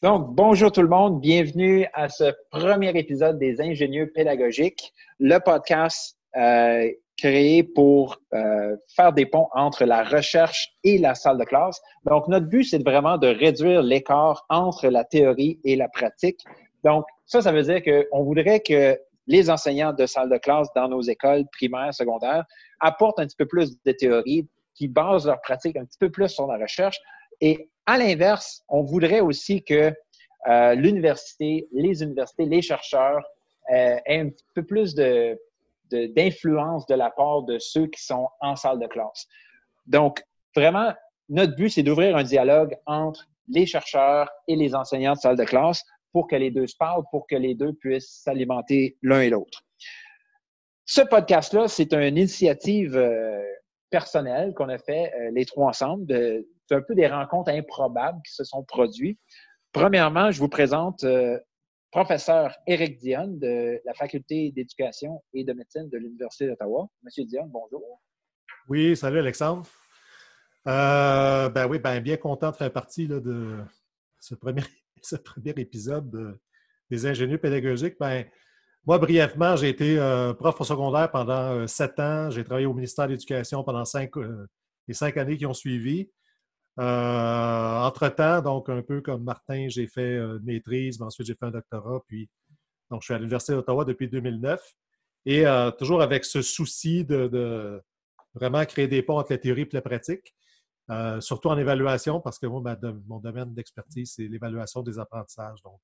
Donc, bonjour tout le monde, bienvenue à ce premier épisode des Ingénieux pédagogiques, le podcast euh, créé pour euh, faire des ponts entre la recherche et la salle de classe. Donc, notre but, c'est vraiment de réduire l'écart entre la théorie et la pratique. Donc, ça, ça veut dire qu'on voudrait que les enseignants de salle de classe dans nos écoles primaires, secondaires, apportent un petit peu plus de théorie, qui basent leur pratique un petit peu plus sur la recherche. Et à l'inverse, on voudrait aussi que euh, l'université, les universités, les chercheurs euh, aient un petit peu plus de, d'influence de, la part de ceux qui sont en salle de classe. Donc, vraiment, notre but, c'est d'ouvrir un dialogue entre les chercheurs et les enseignants de salle de classe pour que les deux se parlent, pour que les deux puissent s'alimenter l'un et l'autre. Ce podcast-là, c'est une initiative euh, personnelle qu'on a fait les trois ensemble. De, c'est un peu des rencontres improbables qui se sont produites. Premièrement, je vous présente euh, professeur Éric Dionne de la Faculté d'éducation et de médecine de l'Université d'Ottawa. Monsieur Dionne, bonjour. Oui, salut Alexandre. Euh, ben ben bien content de faire partie de ce premier, épisode des ingénieurs pédagogiques. Ben, moi, brièvement, j'ai été euh, prof au secondaire pendant sept ans. J'ai travaillé au ministère de l'Éducation pendant les cinq années qui ont suivi. Euh, entre-temps, donc un peu comme Martin, j'ai fait euh, une maîtrise, mais ensuite j'ai fait un doctorat, puis donc je suis à l'Université d'Ottawa depuis 2009. Et euh, toujours avec ce souci de, vraiment créer des ponts entre la théorie et la pratique, surtout en évaluation, parce que moi, mon domaine d'expertise, c'est l'évaluation des apprentissages. Donc,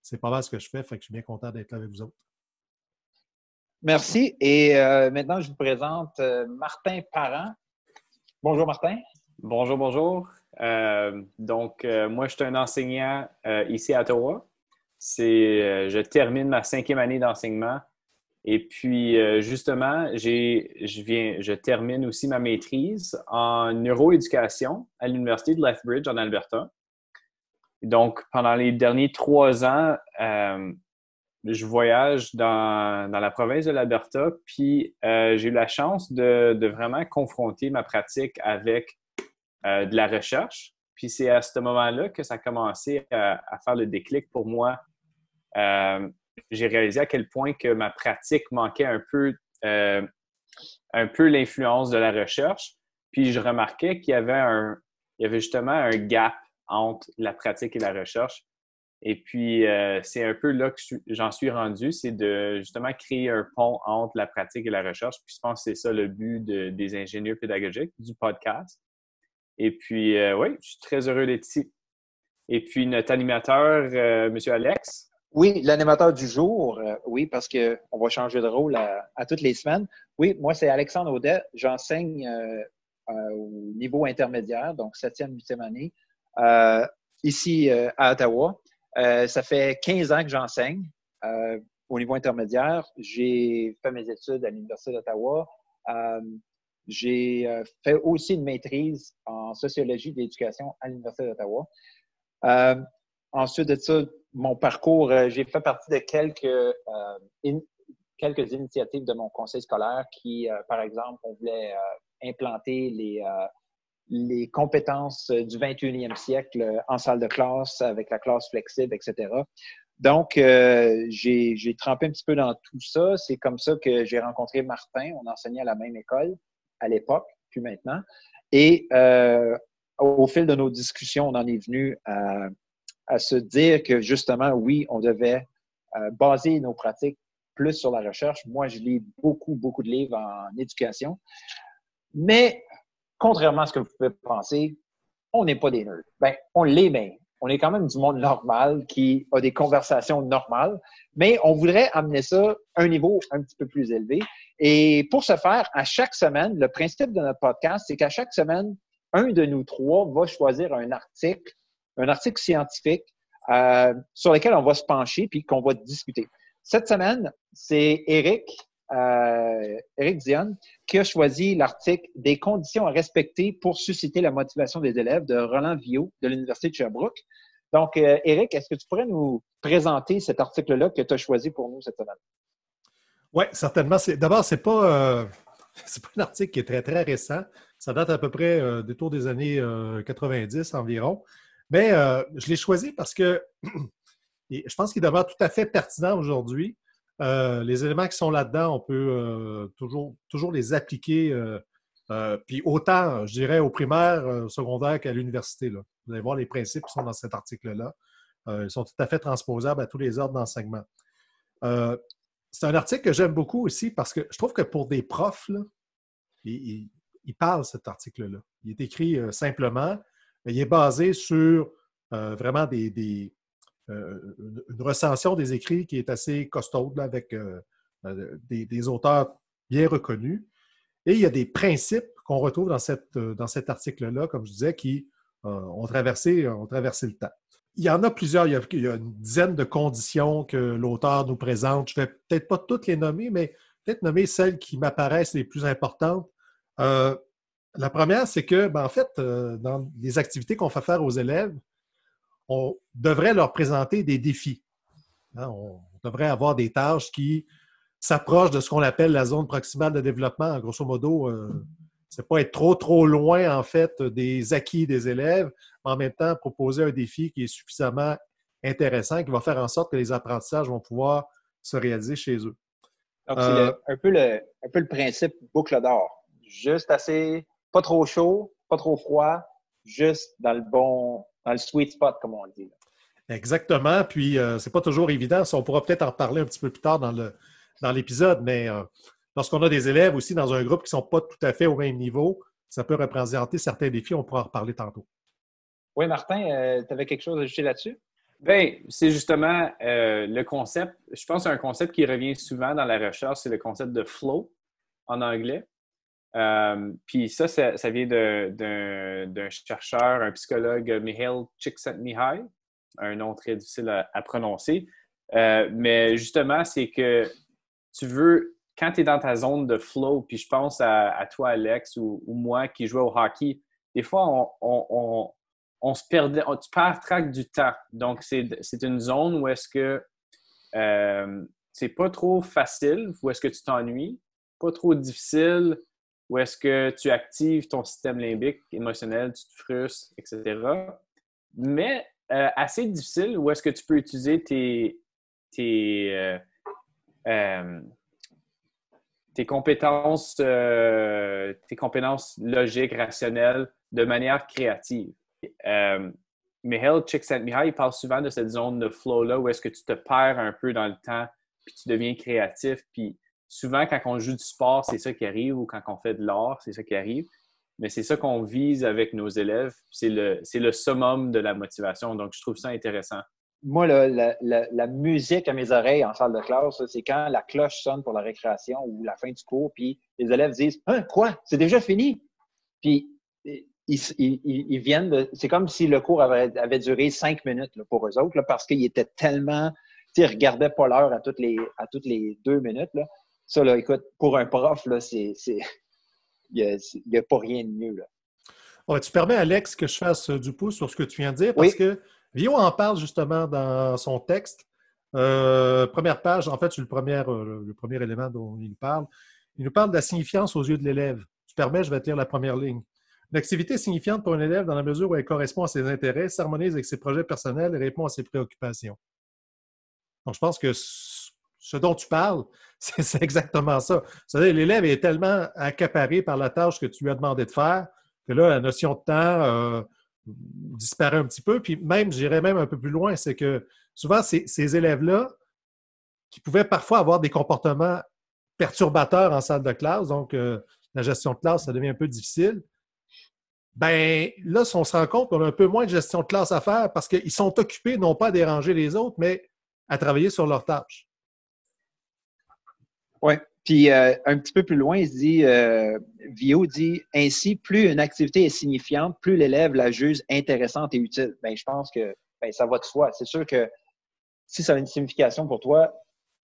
c'est pas mal ce que je fais, fait que je suis bien content d'être là avec vous autres. Merci. Et maintenant, je vous présente Martin Parent. Bonjour, Martin. Bonjour, bonjour. Euh, donc, euh, moi, je suis un enseignant euh, ici à Ottawa. C'est, je termine ma cinquième année d'enseignement. Et puis, justement, je, viens, je termine aussi ma maîtrise en neuroéducation à l'Université de Lethbridge en Alberta. Donc, pendant les derniers trois ans, je voyage dans, la province de l'Alberta, puis j'ai eu la chance de, de, vraiment confronter ma pratique avec euh, de la recherche. Puis c'est à ce moment-là que ça a commencé à, faire le déclic pour moi. Euh, j'ai réalisé à quel point que ma pratique manquait un peu, euh, peu l'influence de la recherche. Puis je remarquais qu'il y avait un, y avait justement un gap entre la pratique et la recherche. Et puis, c'est un peu là que j'en suis rendu, c'est de justement créer un pont entre la pratique et la recherche. Puis je pense que c'est ça le but des ingénieurs pédagogiques du podcast. Et puis, euh, oui, je suis très heureux d'être ici. Et puis, notre animateur, euh, M. Alex. Oui, l'animateur du jour, euh, oui, parce qu'on va changer de rôle à, toutes les semaines. Oui, moi, c'est Alexandre Audet. J'enseigne au niveau intermédiaire, donc septième, huitième année, ici à Ottawa. ça fait 15 ans que j'enseigne au niveau intermédiaire. J'ai fait mes études à l'Université d'Ottawa. J'ai euh, fait aussi une maîtrise en sociologie de l'éducation à l'Université d'Ottawa. Euh, ensuite de ça, mon parcours, euh, j'ai fait partie de quelques, quelques initiatives de mon conseil scolaire qui, par exemple, on voulait implanter les, les compétences du 21e siècle en salle de classe avec la classe flexible, etc. Donc, j'ai trempé un petit peu dans tout ça. C'est comme ça que j'ai rencontré Martin. On enseignait à la même école à l'époque, puis maintenant. Et euh, au fil de nos discussions, on en est venu à, se dire que justement, oui, on devait euh, baser nos pratiques plus sur la recherche. Moi, je lis beaucoup, beaucoup de livres en éducation. Mais contrairement à ce que vous pouvez penser, on n'est pas des nerds. Ben, on l'est, mais on est quand même du monde normal qui a des conversations normales, mais on voudrait amener ça à un niveau un petit peu plus élevé. Et pour ce faire, à chaque semaine, le principe de notre podcast, c'est qu'à chaque semaine, un de nous trois va choisir un article, un article scientifique euh, sur lequel on va se pencher puis qu'on va discuter. Cette semaine, c'est Eric, euh, Eric qui a choisi l'article Des conditions à respecter pour susciter la motivation des élèves de Roland Villot de l'Université de Sherbrooke. Donc, euh, Eric, est-ce que tu pourrais nous présenter cet article-là que tu as choisi pour nous cette semaine? Oui, certainement. D'abord, ce n'est pas, pas un article qui est très, très récent. Ça date à peu près euh, des des années 90 environ. Mais je l'ai choisi parce que je pense qu'il demeure tout à fait pertinent aujourd'hui. les éléments qui sont là-dedans, on peut toujours, toujours les appliquer euh, puis autant, je dirais, au primaire, au secondaire qu'à l'université. Vous allez voir les principes qui sont dans cet article-là. Euh, ils sont tout à fait transposables à tous les ordres d'enseignement. Euh, c'est un article que j'aime beaucoup aussi parce que je trouve que pour des profs, il, parle cet article-là. Il est écrit simplement, mais il est basé sur vraiment des, une recension des écrits qui est assez costaude avec des, auteurs bien reconnus. Et il y a des principes qu'on retrouve dans, euh, dans cet article-là, comme je disais, qui euh, ont, traversé, ont traversé le temps. Il y en a plusieurs, il y a, une dizaine de conditions que l'auteur nous présente. Je ne vais peut-être pas toutes les nommer, mais peut-être nommer celles qui m'apparaissent les plus importantes. Euh, la première, c'est que, ben, en fait, dans les activités qu'on fait faire aux élèves, on devrait leur présenter des défis. Hein, on devrait avoir des tâches qui s'approche de ce qu'on appelle la zone proximale de développement. Grosso modo, euh, c'est pas être trop, trop loin, en fait, des acquis des élèves, mais en même temps, proposer un défi qui est suffisamment intéressant, qui va faire en sorte que les apprentissages vont pouvoir se réaliser chez eux. Donc, c'est euh, un, peu le, un peu le principe boucle d'or. Juste assez, pas trop chaud, pas trop froid, juste dans le bon, dans le sweet spot, comme on le dit. Exactement. Puis, euh, c'est pas toujours évident. on pourra peut-être en reparler un petit peu plus tard dans le, dans l'épisode, mais euh, lorsqu'on a des élèves aussi dans un groupe qui ne sont pas tout à fait au même niveau, ça peut représenter certains défis. On pourra en reparler tantôt. Oui, Martin, euh, tu avais quelque chose à ajouter là-dessus? Bien, c'est justement euh, le concept. Je pense un concept qui revient souvent dans la recherche, c'est le concept de flow en anglais. puis ça, ça, vient d'un chercheur, un psychologue, Mihail Csikszentmihalyi, un nom très difficile à prononcer. mais justement, c'est que tu veux, quand tu es dans ta zone de flow, puis je pense à, toi, Alex, ou, moi qui jouais au hockey, des fois, on, se perdait, tu perds track du temps. Donc, c'est une zone où est-ce que euh, c'est pas trop facile, où est-ce que tu t'ennuies, pas trop difficile, où est-ce que tu actives ton système limbique émotionnel, tu te frustres, etc. Mais euh, assez difficile, où est-ce que tu peux utiliser tes, euh, compétences logiques, rationnelles, de manière créative. Euh, Mihail Csikszentmihalyi parle souvent de cette zone de flow-là où est-ce que tu te perds un peu dans le temps, puis tu deviens créatif. Puis souvent, quand on joue du sport, c'est ça qui arrive, ou quand on fait de l'art, c'est ça qui arrive. Mais c'est ça qu'on vise avec nos élèves. C'est le, summum de la motivation. Donc, je trouve ça intéressant moi, la, musique à mes oreilles en salle de classe, c'est quand la cloche sonne pour la récréation ou la fin du cours, puis les élèves disent Hein, quoi? C'est déjà fini? Puis ils, viennent de. C'est comme si le cours avait, duré cinq minutes pour eux autres, parce qu'ils étaient tellement. Ils ne regardaient pas l'heure à toutes les à toutes les deux minutes. Là. Ça, là, écoute, pour un prof, là, c'est. Il n'y a, pas rien de mieux. Là. tu permets, Alex, que je fasse du pouce sur ce que tu viens de dire, parce que Vio en parle justement dans son texte. Euh, première page, en fait, c'est le premier, euh, le premier élément dont il parle. Il nous parle de la signifiance aux yeux de l'élève. Tu permets, je vais te lire la première ligne. Une activité signifiante pour un élève dans la mesure où elle correspond à ses intérêts, s'harmonise avec ses projets personnels et répond à ses préoccupations. Donc, je pense que ce dont tu parles, c'est exactement ça. C'est-à-dire, l'élève est tellement accaparé par la tâche que tu lui as demandé de faire que là, la notion de temps, euh, disparaît un petit peu. Puis même, j'irais même un peu plus loin, c'est que souvent, ces, élèves-là, qui pouvaient parfois avoir des comportements perturbateurs en salle de classe, donc euh, la gestion de classe, ça devient un peu difficile. Ben là, on se rend compte qu'on a un peu moins de gestion de classe à faire parce qu'ils sont occupés non pas à déranger les autres, mais à travailler sur leurs tâches. Oui. Puis euh, un petit peu plus loin, il dit, euh, Vio dit ainsi, plus une activité est signifiante, plus l'élève la juge intéressante et utile. Bien, je pense que ben, ça va de soi. C'est sûr que si ça a une signification pour toi,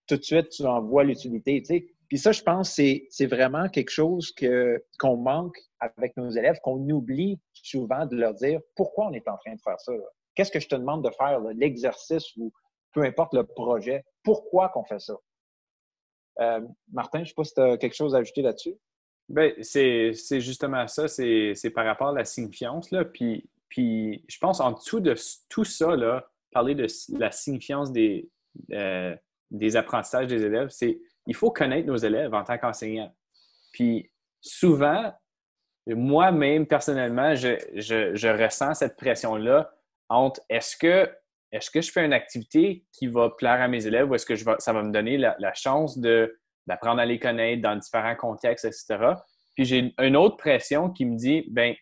tout de suite, tu en vois l'utilité. Tu sais. Puis ça, je pense c'est vraiment quelque chose qu'on manque avec nos élèves, qu'on oublie souvent de leur dire pourquoi on est en train de faire ça. qu'est-ce que je te demande de faire, l'exercice ou peu importe le projet, pourquoi qu'on fait ça? Euh, Martin, je ne sais pas si tu as quelque chose à ajouter là-dessus. Ben, c'est justement ça, c'est par rapport à la signifiance. Là. Puis, puis je pense en dessous de tout ça, là, parler de la signifiance des, euh, des apprentissages des élèves, c'est il faut connaître nos élèves en tant qu'enseignant. Puis souvent, moi-même, personnellement, je, je, ressens cette pression-là entre est-ce que, est que je fais une activité qui va plaire à mes élèves ou est-ce que je ça va me donner la, chance d'apprendre à les connaître dans différents contextes, etc. Puis j'ai une autre pression qui me dit, ben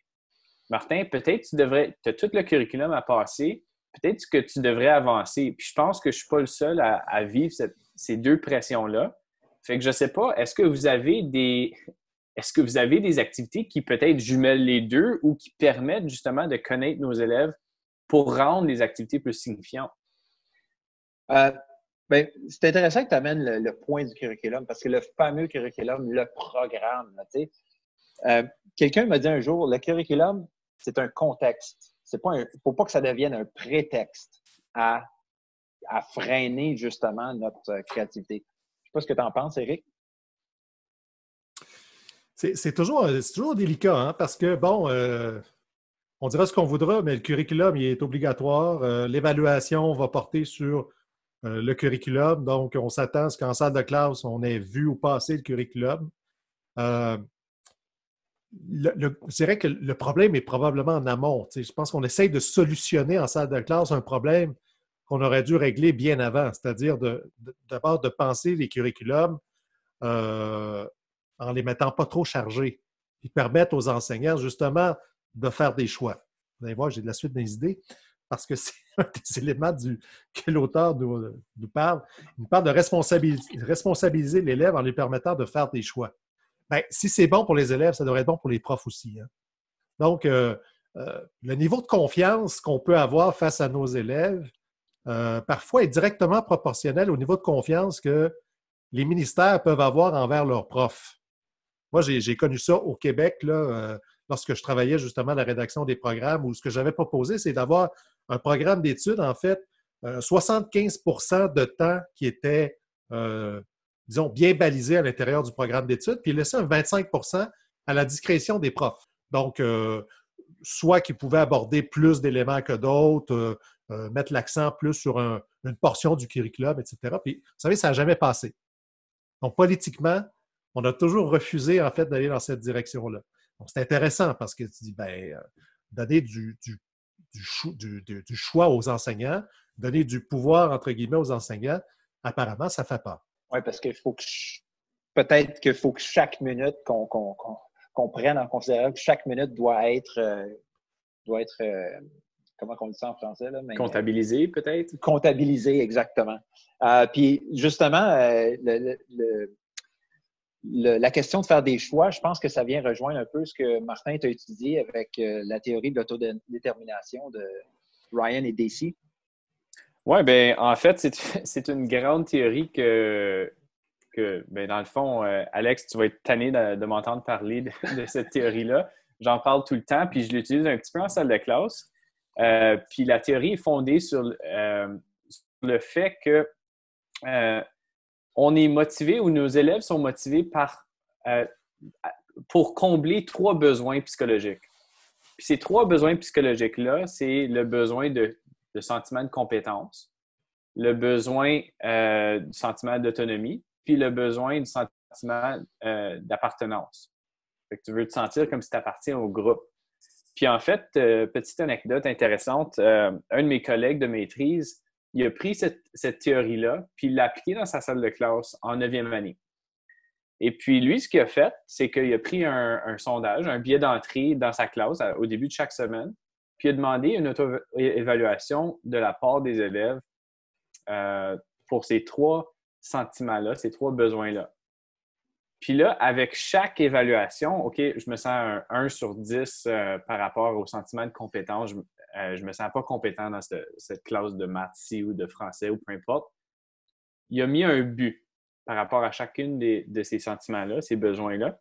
Martin, peut-être tu devrais, tu as tout le curriculum à passer, peut-être que tu devrais avancer. Puis je pense que je ne suis pas le seul à, vivre ces deux pressions-là. Fait que je ne sais pas, est-ce que vous avez des, est-ce que vous avez des activités qui peut-être jumellent les deux ou qui permettent justement de connaître nos élèves pour rendre les activités plus signifiantes? Euh, ben, c'est intéressant que tu amènes le, point du curriculum parce que le fameux curriculum, le programme, euh, quelqu'un m'a dit un jour, le curriculum, c'est un contexte. Il ne faut pas que ça devienne un prétexte à, à freiner justement notre créativité. Sais pas ce que tu en penses, Eric. C'est toujours, toujours délicat, hein, parce que, bon, euh, on dira ce qu'on voudra, mais le curriculum il est obligatoire. Euh, l'évaluation va porter sur euh, le curriculum. Donc, on s'attend à ce qu'en salle de classe, on ait vu ou passé le curriculum. je dirais que le problème est probablement en amont. je pense qu'on essaye de solutionner en salle de classe un problème qu'on aurait dû régler bien avant, c'est-à-dire d'abord de, penser les curriculums en les mettant pas trop chargés, qui permettent aux enseignants justement de faire des choix. Vous allez voir, j'ai de la suite des idées parce que c'est un des éléments que l'auteur nous, parle. Il nous parle de responsabiliser, l'élève en lui permettant de faire des choix. Bien, si c'est bon pour les élèves, ça devrait être bon pour les profs aussi. Hein. Donc, euh, euh, le niveau de confiance qu'on peut avoir face à nos élèves, euh, parfois est directement proportionnel au niveau de confiance que les ministères peuvent avoir envers leurs profs. Moi, j'ai connu ça au Québec, là, euh, lorsque je travaillais justement à la rédaction des programmes, où ce que j'avais proposé, c'est d'avoir un programme d'études, en fait, 75% euh, de temps qui était, euh, disons, bien balisé à l'intérieur du programme d'études, puis laisser un 25% à la discrétion des profs. Donc, soit qu'ils pouvaient aborder plus d'éléments que d'autres, mettre l'accent plus sur une portion du curriculum, etc. Puis, vous savez, ça n'a jamais passé. Donc, politiquement, on a toujours refusé, en fait, d'aller dans cette direction-là. Donc, c'est intéressant parce que tu dis, ben, euh, donner du, du, choix aux enseignants, donner du pouvoir, entre guillemets, aux enseignants, apparemment, ça fait peur. Oui, parce qu'il faut que peut-être qu'il faut que chaque minute qu'on prenne en considération que chaque minute doit être euh, doit être euh, comment on dit ça en français là, comptabilisé peut-être? Comptabilisé exactement. puis justement le, la question de faire des choix, je pense que ça vient rejoindre un peu ce que Martin a étudié avec euh, la théorie de l'autodétermination de Ryan et Daisy. Oui, bien, en fait, c'est une grande théorie que, que ben, dans le fond, euh, Alex, tu vas être tanné de, m'entendre parler de, cette théorie-là. J'en parle tout le temps, puis je l'utilise un petit peu en salle de classe. Euh, puis la théorie est fondée sur, sur le fait que on est motivé ou nos élèves sont motivés par, euh, pour combler trois besoins psychologiques. Puis ces trois besoins psychologiques-là, c'est le besoin de, sentiment de compétence, le besoin euh, du sentiment d'autonomie, puis le besoin du sentiment euh, d'appartenance. tu veux te sentir comme si tu appartiens au groupe. Puis en fait, petite anecdote intéressante, un de mes collègues de maîtrise il a pris cette, théorie-là, puis il l'a appliquée dans sa salle de classe en neuvième année. Et puis, lui, ce qu'il a fait, c'est qu'il a pris un, sondage, un billet d'entrée dans sa classe au début de chaque semaine, puis il a demandé une auto-évaluation de la part des élèves euh, pour ces trois sentiments-là, ces trois besoins-là. Puis là, avec chaque évaluation, OK, je me sens un 1 sur 10 euh, par rapport au sentiment de compétence. Euh, je ne me sens pas compétent dans cette, classe de maths ou de français ou peu importe. Il a mis un but par rapport à chacune de ces sentiments-là, ces besoins-là.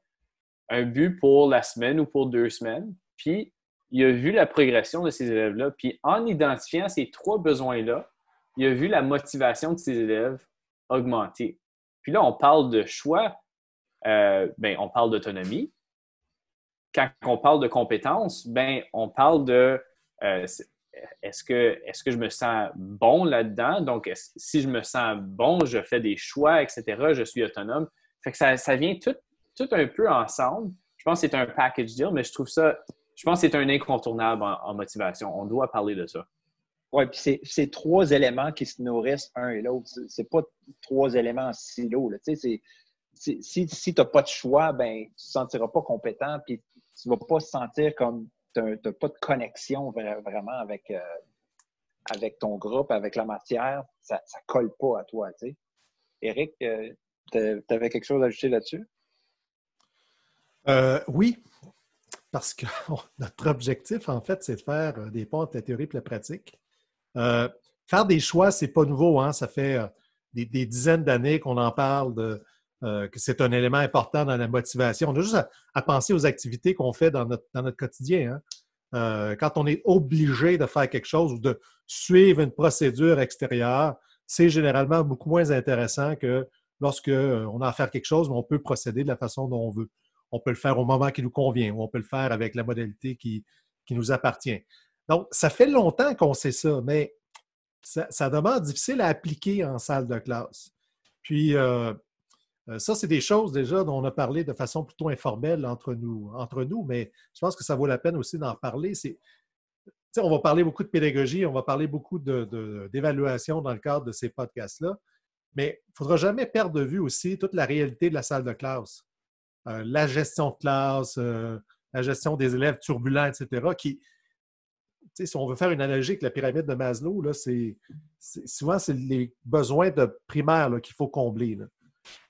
Un but pour la semaine ou pour deux semaines. Puis, il a vu la progression de ces élèves-là, puis en identifiant ces trois besoins-là, il a vu la motivation de ces élèves augmenter. Puis là, on parle de choix, euh, ben, on parle d'autonomie. Quand on parle de compétences, ben, on parle de euh, est-ce que, est que je me sens bon là-dedans? Donc, si je me sens bon, je fais des choix, etc., je suis autonome. Fait que ça, ça vient tout, tout un peu ensemble. Je pense que c'est un package deal, mais je trouve ça je pense que c'est un incontournable en, motivation. On doit parler de ça. Oui, puis c'est trois éléments qui se nourrissent un et l'autre. C'est pas trois éléments en silo. Si, si tu n'as pas de choix, ben, tu ne te sentiras pas compétent, puis tu ne vas pas sentir comme tu n'as pas de connexion vraiment avec, euh, avec ton groupe, avec la matière. Ça ne colle pas à toi. T'sais. Eric, euh, tu avais quelque chose à ajouter là-dessus? Euh, oui, parce que notre objectif, en fait, c'est de faire euh, des ponts entre la théorie et la pratique. Euh, faire des choix, c'est pas nouveau. Hein? Ça fait euh, des, dizaines d'années qu'on en parle, de, que c'est un élément important dans la motivation. On a juste à, penser aux activités qu'on fait dans notre, quotidien. Hein? quand on est obligé de faire quelque chose ou de suivre une procédure extérieure, c'est généralement beaucoup moins intéressant que lorsque on a à faire quelque chose, mais on peut procéder de la façon dont on veut on peut le faire au moment qui nous convient ou on peut le faire avec la modalité qui, nous appartient. Donc, ça fait longtemps qu'on sait ça, mais ça, demande difficile à appliquer en salle de classe. Puis, euh, euh, ça, c'est des choses déjà dont on a parlé de façon plutôt informelle entre nous, entre nous mais je pense que ça vaut la peine aussi d'en parler. On va parler beaucoup de pédagogie, on va parler beaucoup d'évaluation dans le cadre de ces podcasts-là, mais il ne faudra jamais perdre de vue aussi toute la réalité de la salle de classe. Euh, la gestion de classe, euh, la gestion des élèves turbulents, etc., qui, si on veut faire une analogie avec la pyramide de Maslow, là, c'est, souvent, c'est les besoins de primaires qu'il faut combler.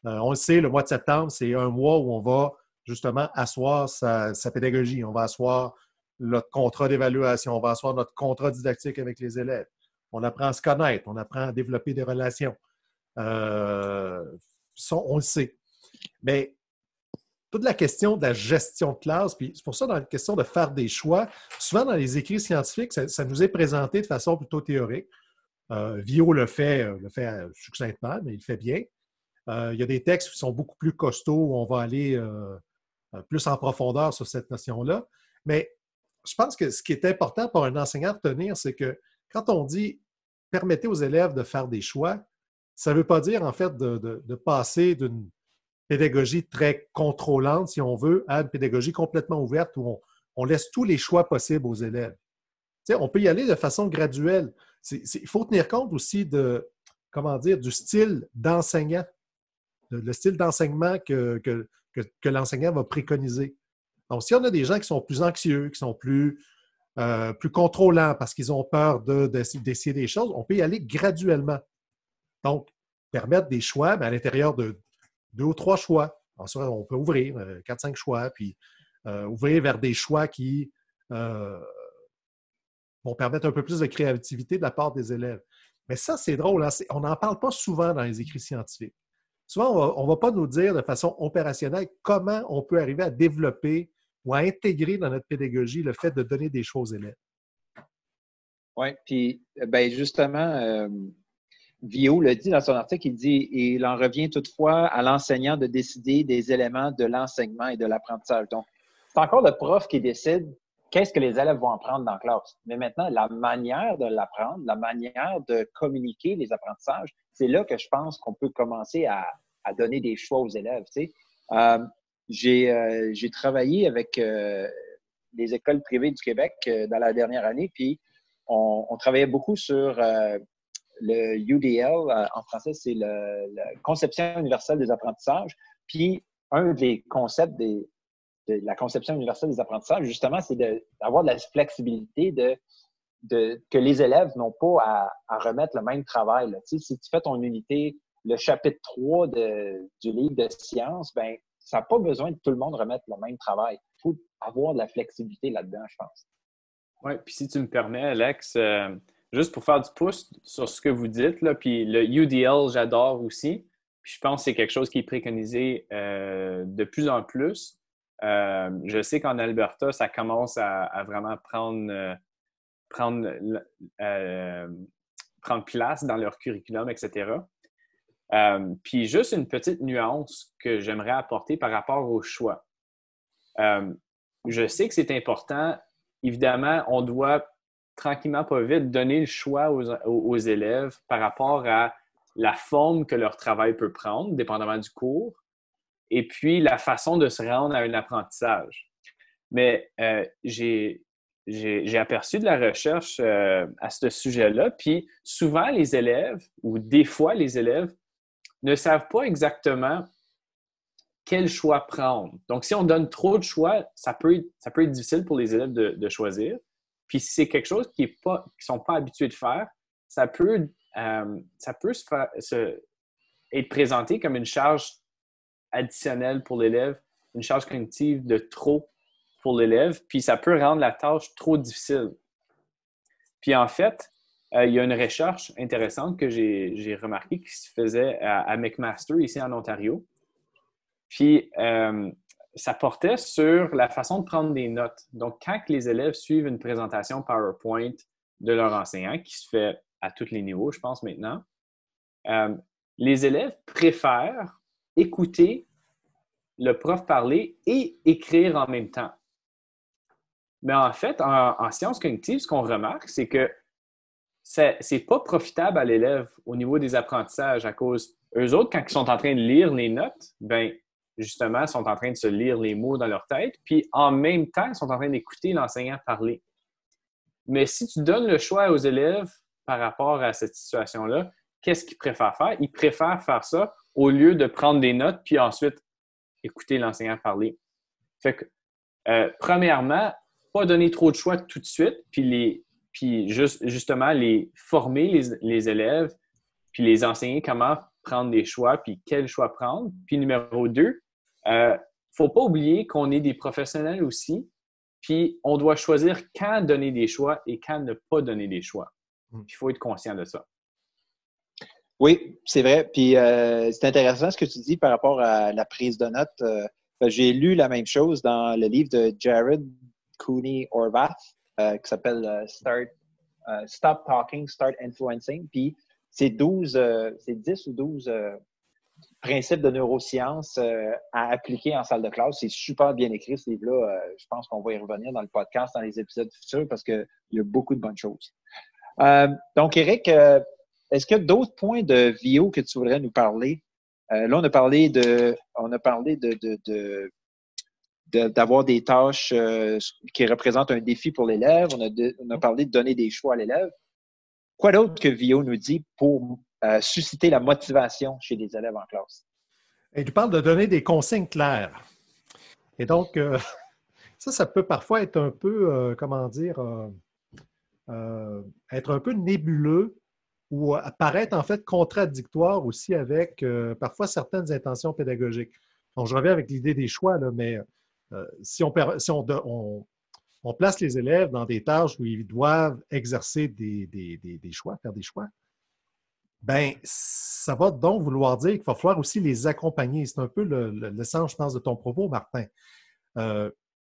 Euh, on le sait, le mois de septembre, c'est un mois où on va justement asseoir sa, pédagogie. On va asseoir notre contrat d'évaluation, on va asseoir notre contrat didactique avec les élèves. On apprend à se connaître, on apprend à développer des relations. on le sait. Mais toute la question de la gestion de classe, puis c'est pour ça, dans la question de faire des choix, souvent dans les écrits scientifiques, ça, nous est présenté de façon plutôt théorique. Euh, Vio le fait, euh, le fait euh, succinctement, mais il le fait bien. Il y a des textes qui sont beaucoup plus costauds où on va aller plus en profondeur sur cette notion-là. Mais je pense que ce qui est important pour un enseignant de tenir, c'est que quand on dit permettez aux élèves de faire des choix, ça ne veut pas dire en fait de passer d'une pédagogie très contrôlante, si on veut, à une pédagogie complètement ouverte où on, laisse tous les choix possibles aux élèves. on peut y aller de façon graduelle. il faut tenir compte aussi de, comment dire, du style d'enseignant, le style d'enseignement que, que, l'enseignant va préconiser. Donc, si on a des gens qui sont plus anxieux, qui sont plus, euh, plus contrôlants parce qu'ils ont peur d'essayer des choses, on peut y aller graduellement. Donc, permettre des choix mais à l'intérieur de, deux ou trois choix. Ensuite, on peut ouvrir euh, quatre, cinq choix, puis euh, ouvrir vers des choix qui vont permettre un peu plus de créativité de la part des élèves. Mais ça, c'est drôle. Hein, on n'en parle pas souvent dans les écrits scientifiques. Souvent, on ne va pas nous dire de façon opérationnelle comment on peut arriver à développer ou à intégrer dans notre pédagogie le fait de donner des choix aux élèves. Oui, puis ben justement, Vio le dit dans son article, il dit il en revient toutefois à l'enseignant de décider des éléments de l'enseignement et de l'apprentissage. Donc, c'est encore le prof qui décide qu'est-ce que les élèves vont apprendre dans la classe? Mais maintenant, la manière de l'apprendre, la manière de communiquer les apprentissages, c'est là que je pense qu'on peut commencer à, donner des choix aux élèves. Euh, euh, j'ai travaillé avec euh, les écoles privées du Québec dans la dernière année, puis on, on travaillait beaucoup sur le UDL, euh, en français, c'est la conception universelle des apprentissages. Puis, un des concepts de la conception universelle des apprentissages, justement, c'est d'avoir de, la flexibilité de, que les élèves n'ont pas à, remettre le même travail. si tu fais ton unité, le chapitre 3 du livre de sciences, ben ça n'a pas besoin de tout le monde remettre le même travail. Il faut avoir de la flexibilité là-dedans, je pense. Oui, puis si tu me permets, Alex, euh, juste pour faire du pouce sur ce que vous dites, là, puis le UDL, j'adore aussi. Puis je pense que c'est quelque chose qui est préconisé euh, de plus en plus. Je sais qu'en Alberta, ça commence à, vraiment prendre, prendre, prendre place dans leur curriculum, etc. puis juste une petite nuance que j'aimerais apporter par rapport au choix. je sais que c'est important. Évidemment, on doit tranquillement, pas vite, donner le choix aux, élèves par rapport à la forme que leur travail peut prendre, dépendamment du cours, et puis la façon de se rendre à un apprentissage. Mais euh, j'ai aperçu de la recherche euh, à ce sujet-là, puis souvent les élèves, ou des fois les élèves, ne savent pas exactement quel choix prendre. Donc, si on donne trop de choix, ça peut, ça peut être difficile pour les élèves de choisir. Puis si c'est quelque chose qu'ils ne sont pas habitués de faire, ça peut, euh, ça peut se être présenté comme une charge additionnelle pour l'élève, une charge cognitive de trop pour l'élève, puis ça peut rendre la tâche trop difficile. Puis en fait, euh, il y a une recherche intéressante que j'ai remarquée qui se faisait à, McMaster, ici en Ontario. Puis euh, ça portait sur la façon de prendre des notes. Donc, quand les élèves suivent une présentation PowerPoint de leur enseignant, qui se fait à tous les niveaux, je pense maintenant, euh, les élèves préfèrent écouter le prof parler et écrire en même temps. Mais en fait, en, sciences cognitives, ce qu'on remarque, c'est que ce n'est pas profitable à l'élève au niveau des apprentissages à cause, eux autres, quand ils sont en train de lire les notes, ben, justement, sont en train de se lire les mots dans leur tête, puis en même temps, ils sont en train d'écouter l'enseignant parler. Mais si tu donnes le choix aux élèves par rapport à cette situation-là, qu'est-ce qu'ils préfèrent faire? Ils préfèrent faire ça au lieu de prendre des notes, puis ensuite écouter l'enseignant parler. Fait que, euh, premièrement, pas donner trop de choix tout de suite, puis, les, puis juste, justement les former, les, les élèves, puis les enseigner comment prendre des choix, puis quel choix prendre. Puis numéro deux, ne euh, faut pas oublier qu'on est des professionnels aussi, puis on doit choisir quand donner des choix et quand ne pas donner des choix. Hmm. Il faut être conscient de ça. Oui, c'est vrai. Puis euh, c'est intéressant ce que tu dis par rapport à la prise de notes. Euh, j'ai lu la même chose dans le livre de Jared Cooney Orvath qui s'appelle Start, Stop Talking, Start Influencing. Puis c'est 12, c'est 10 ou 12 principes de neurosciences euh, à appliquer en salle de classe. C'est super bien écrit, ce livre-là. Euh, je pense qu'on va y revenir dans le podcast, dans les épisodes futurs, parce qu'il y a beaucoup de bonnes choses. Euh, donc, Eric, est-ce qu'il y a d'autres points de VIO que tu voudrais nous parler? là, on a parlé de, on a parlé de, d'avoir des tâches qui représentent un défi pour l'élève. On a, parlé de donner des choix à l'élève. Quoi d'autre que VIO nous dit pour susciter la motivation chez les élèves en classe? Et tu parles de donner des consignes claires. Et donc, euh, ça, ça peut parfois être un peu, euh, comment dire, euh, être un peu nébuleux ou apparaître en fait contradictoire aussi avec parfois certaines intentions pédagogiques. Donc, je reviens avec l'idée des choix, là, mais si, on, si on, on, place les élèves dans des tâches où ils doivent exercer des, des choix, faire des choix, ben, ça va donc vouloir dire qu'il va falloir aussi les accompagner. C'est un peu le, sens, je pense, de ton propos, Martin. Euh,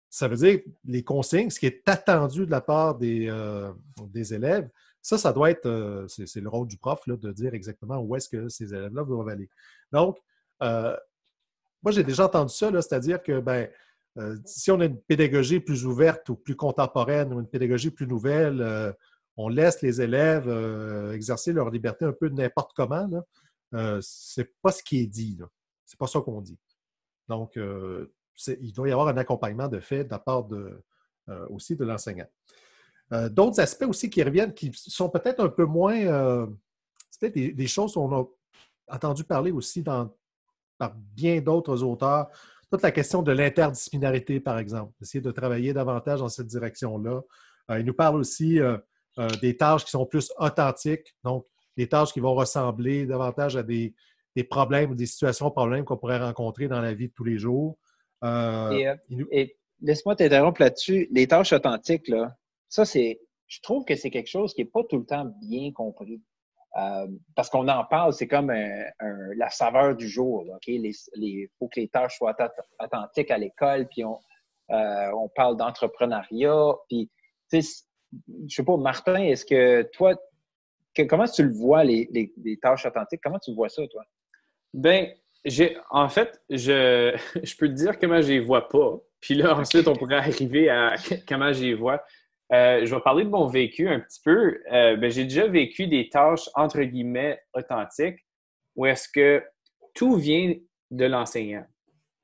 ça veut dire les consignes, ce qui est attendu de la part des, euh, des élèves, ça, ça doit être, euh, c'est le rôle du prof là, de dire exactement où est-ce que ces élèves-là doivent aller. Donc, moi, j'ai déjà entendu ça, c'est-à-dire que ben, si on a une pédagogie plus ouverte ou plus contemporaine ou une pédagogie plus nouvelle, on laisse les élèves euh, exercer leur liberté un peu n'importe comment, euh, ce n'est pas ce qui est dit. Ce n'est pas ça qu'on dit. Donc, euh, il doit y avoir un accompagnement de fait de la part de, aussi de l'enseignant. D'autres aspects aussi qui reviennent, qui sont peut-être un peu moins. c'est peut-être des, choses qu'on a entendu parler aussi dans, par bien d'autres auteurs. Toute la question de l'interdisciplinarité, par exemple. Essayer de travailler davantage dans cette direction-là. il nous parle aussi euh, des tâches qui sont plus authentiques, donc des tâches qui vont ressembler davantage à des, problèmes ou des situations problèmes qu'on pourrait rencontrer dans la vie de tous les jours. Euh, euh, et, laisse-moi t'interrompre là-dessus. Les tâches authentiques, là, ça, c'est. Je trouve que c'est quelque chose qui n'est pas tout le temps bien compris. Euh, parce qu'on en parle, c'est comme la saveur du jour. Il faut que les tâches soient authentiques à l'école, puis on, euh, on parle d'entrepreneuriat. Puis, je sais pas, Martin, est-ce que toi, comment tu le vois, les, tâches authentiques? Comment tu vois ça, toi? Ben, j'ai, en fait, je, je peux te dire comment je les vois pas. Puis là, ensuite, on pourrait arriver à comment je les vois. Euh, je vais parler de mon vécu un petit peu. Euh, ben, j'ai déjà vécu des tâches entre guillemets authentiques où est-ce que tout vient de l'enseignant.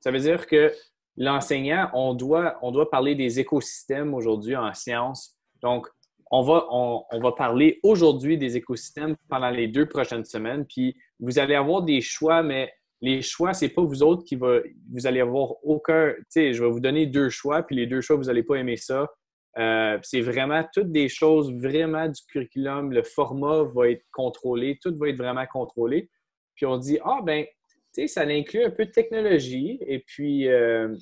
Ça veut dire que l'enseignant, on doit, on doit parler des écosystèmes aujourd'hui en sciences. Donc, on va, on, va parler aujourd'hui des écosystèmes pendant les deux prochaines semaines. Puis, vous allez avoir des choix, mais les choix, c'est pas vous autres qui va, vous allez avoir aucun, tu sais, je vais vous donner deux choix, puis les deux choix, vous n'allez pas aimer ça. Euh, c'est vraiment toutes des choses vraiment du curriculum. Le format va être contrôlé, tout va être vraiment contrôlé. Puis on dit, ah ben, tu sais, ça inclut un peu de technologie. Et puis, euh,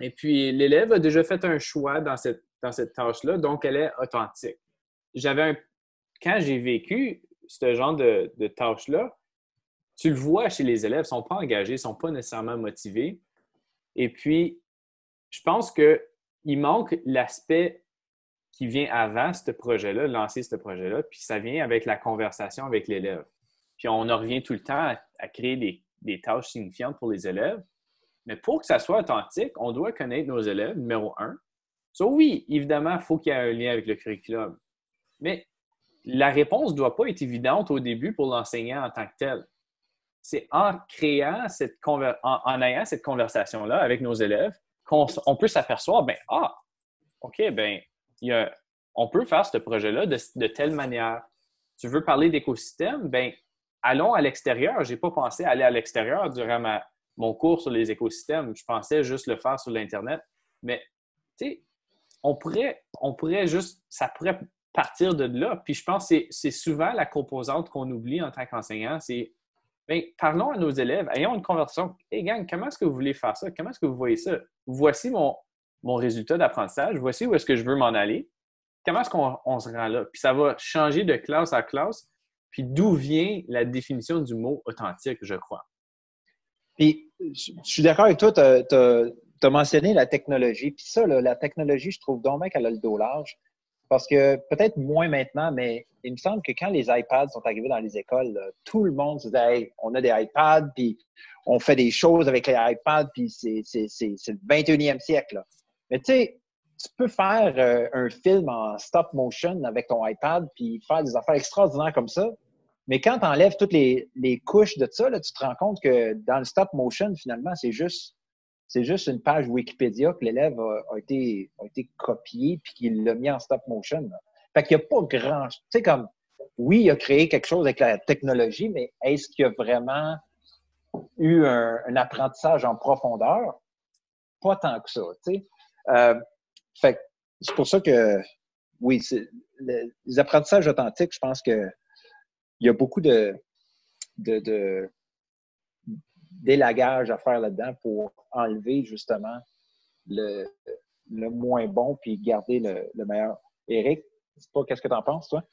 et puis l'élève a déjà fait un choix dans cette, tâche-là, donc elle est authentique. J'avais. Quand j'ai vécu ce genre de, de tâche-là, tu le vois chez les élèves, ils ne sont pas engagés, ils ne sont pas nécessairement motivés. Et puis, je pense que il manque l'aspect qui vient avant ce projet-là, lancer ce projet-là, puis ça vient avec la conversation avec l'élève. Puis on en revient tout le temps à, créer des, tâches signifiantes pour les élèves. Mais pour que ça soit authentique, on doit connaître nos élèves, numéro un. So, oui, évidemment, il faut qu'il y ait un lien avec le curriculum. Mais la réponse ne doit pas être évidente au début pour l'enseignant en tant que tel. C'est en créant cette en ayant cette conversation-là avec nos élèves on peut s'apercevoir, ben, ah, OK, ben, on peut faire ce projet-là de, telle manière. Tu veux parler d'écosystème? Ben, allons à l'extérieur. Je n'ai pas pensé aller à l'extérieur durant mon cours sur les écosystèmes. Je pensais juste le faire sur l'Internet. Mais, tu sais, on pourrait, on pourrait juste, ça pourrait partir de là. Puis je pense que c'est souvent la composante qu'on oublie en tant qu'enseignant, c'est Bien, parlons à nos élèves, ayons une conversation. Hey gang, comment est-ce que vous voulez faire ça? Comment est-ce que vous voyez ça? Voici mon, mon résultat d'apprentissage, voici où est-ce que je veux m'en aller. Comment est-ce qu'on se rend là? Puis ça va changer de classe à classe. Puis d'où vient la définition du mot authentique, je crois. Puis je suis d'accord avec toi, tu as, mentionné la technologie. Puis ça, la technologie, je trouve donc qu'elle a le dos large. Parce que peut-être moins maintenant, mais il me semble que quand les iPads sont arrivés dans les écoles, tout le monde se disait hey, on a des iPads, puis on fait des choses avec les iPads, puis c'est le 21e siècle. Mais tu sais, tu peux faire euh, un film en stop motion avec ton iPad, puis faire des affaires extraordinaires comme ça. Mais quand tu enlèves toutes les, les, couches de ça, là, tu te rends compte que dans le stop motion, finalement, c'est juste c'est juste une page Wikipédia que l'élève a, été, a été copié puis qu'il l'a mis en stop motion. Fait qu'il n'y a pas grand. Tu sais, comme, oui, il a créé quelque chose avec la technologie, mais est-ce qu'il y a vraiment eu un, apprentissage en profondeur? Pas tant que ça, tu sais. Euh, fait c'est pour ça que, oui, les apprentissages authentiques, je pense que il y a beaucoup de, de délagage à faire là-dedans pour enlever justement le, moins bon puis garder le, meilleur. Eric, qu'est-ce que tu en penses, toi?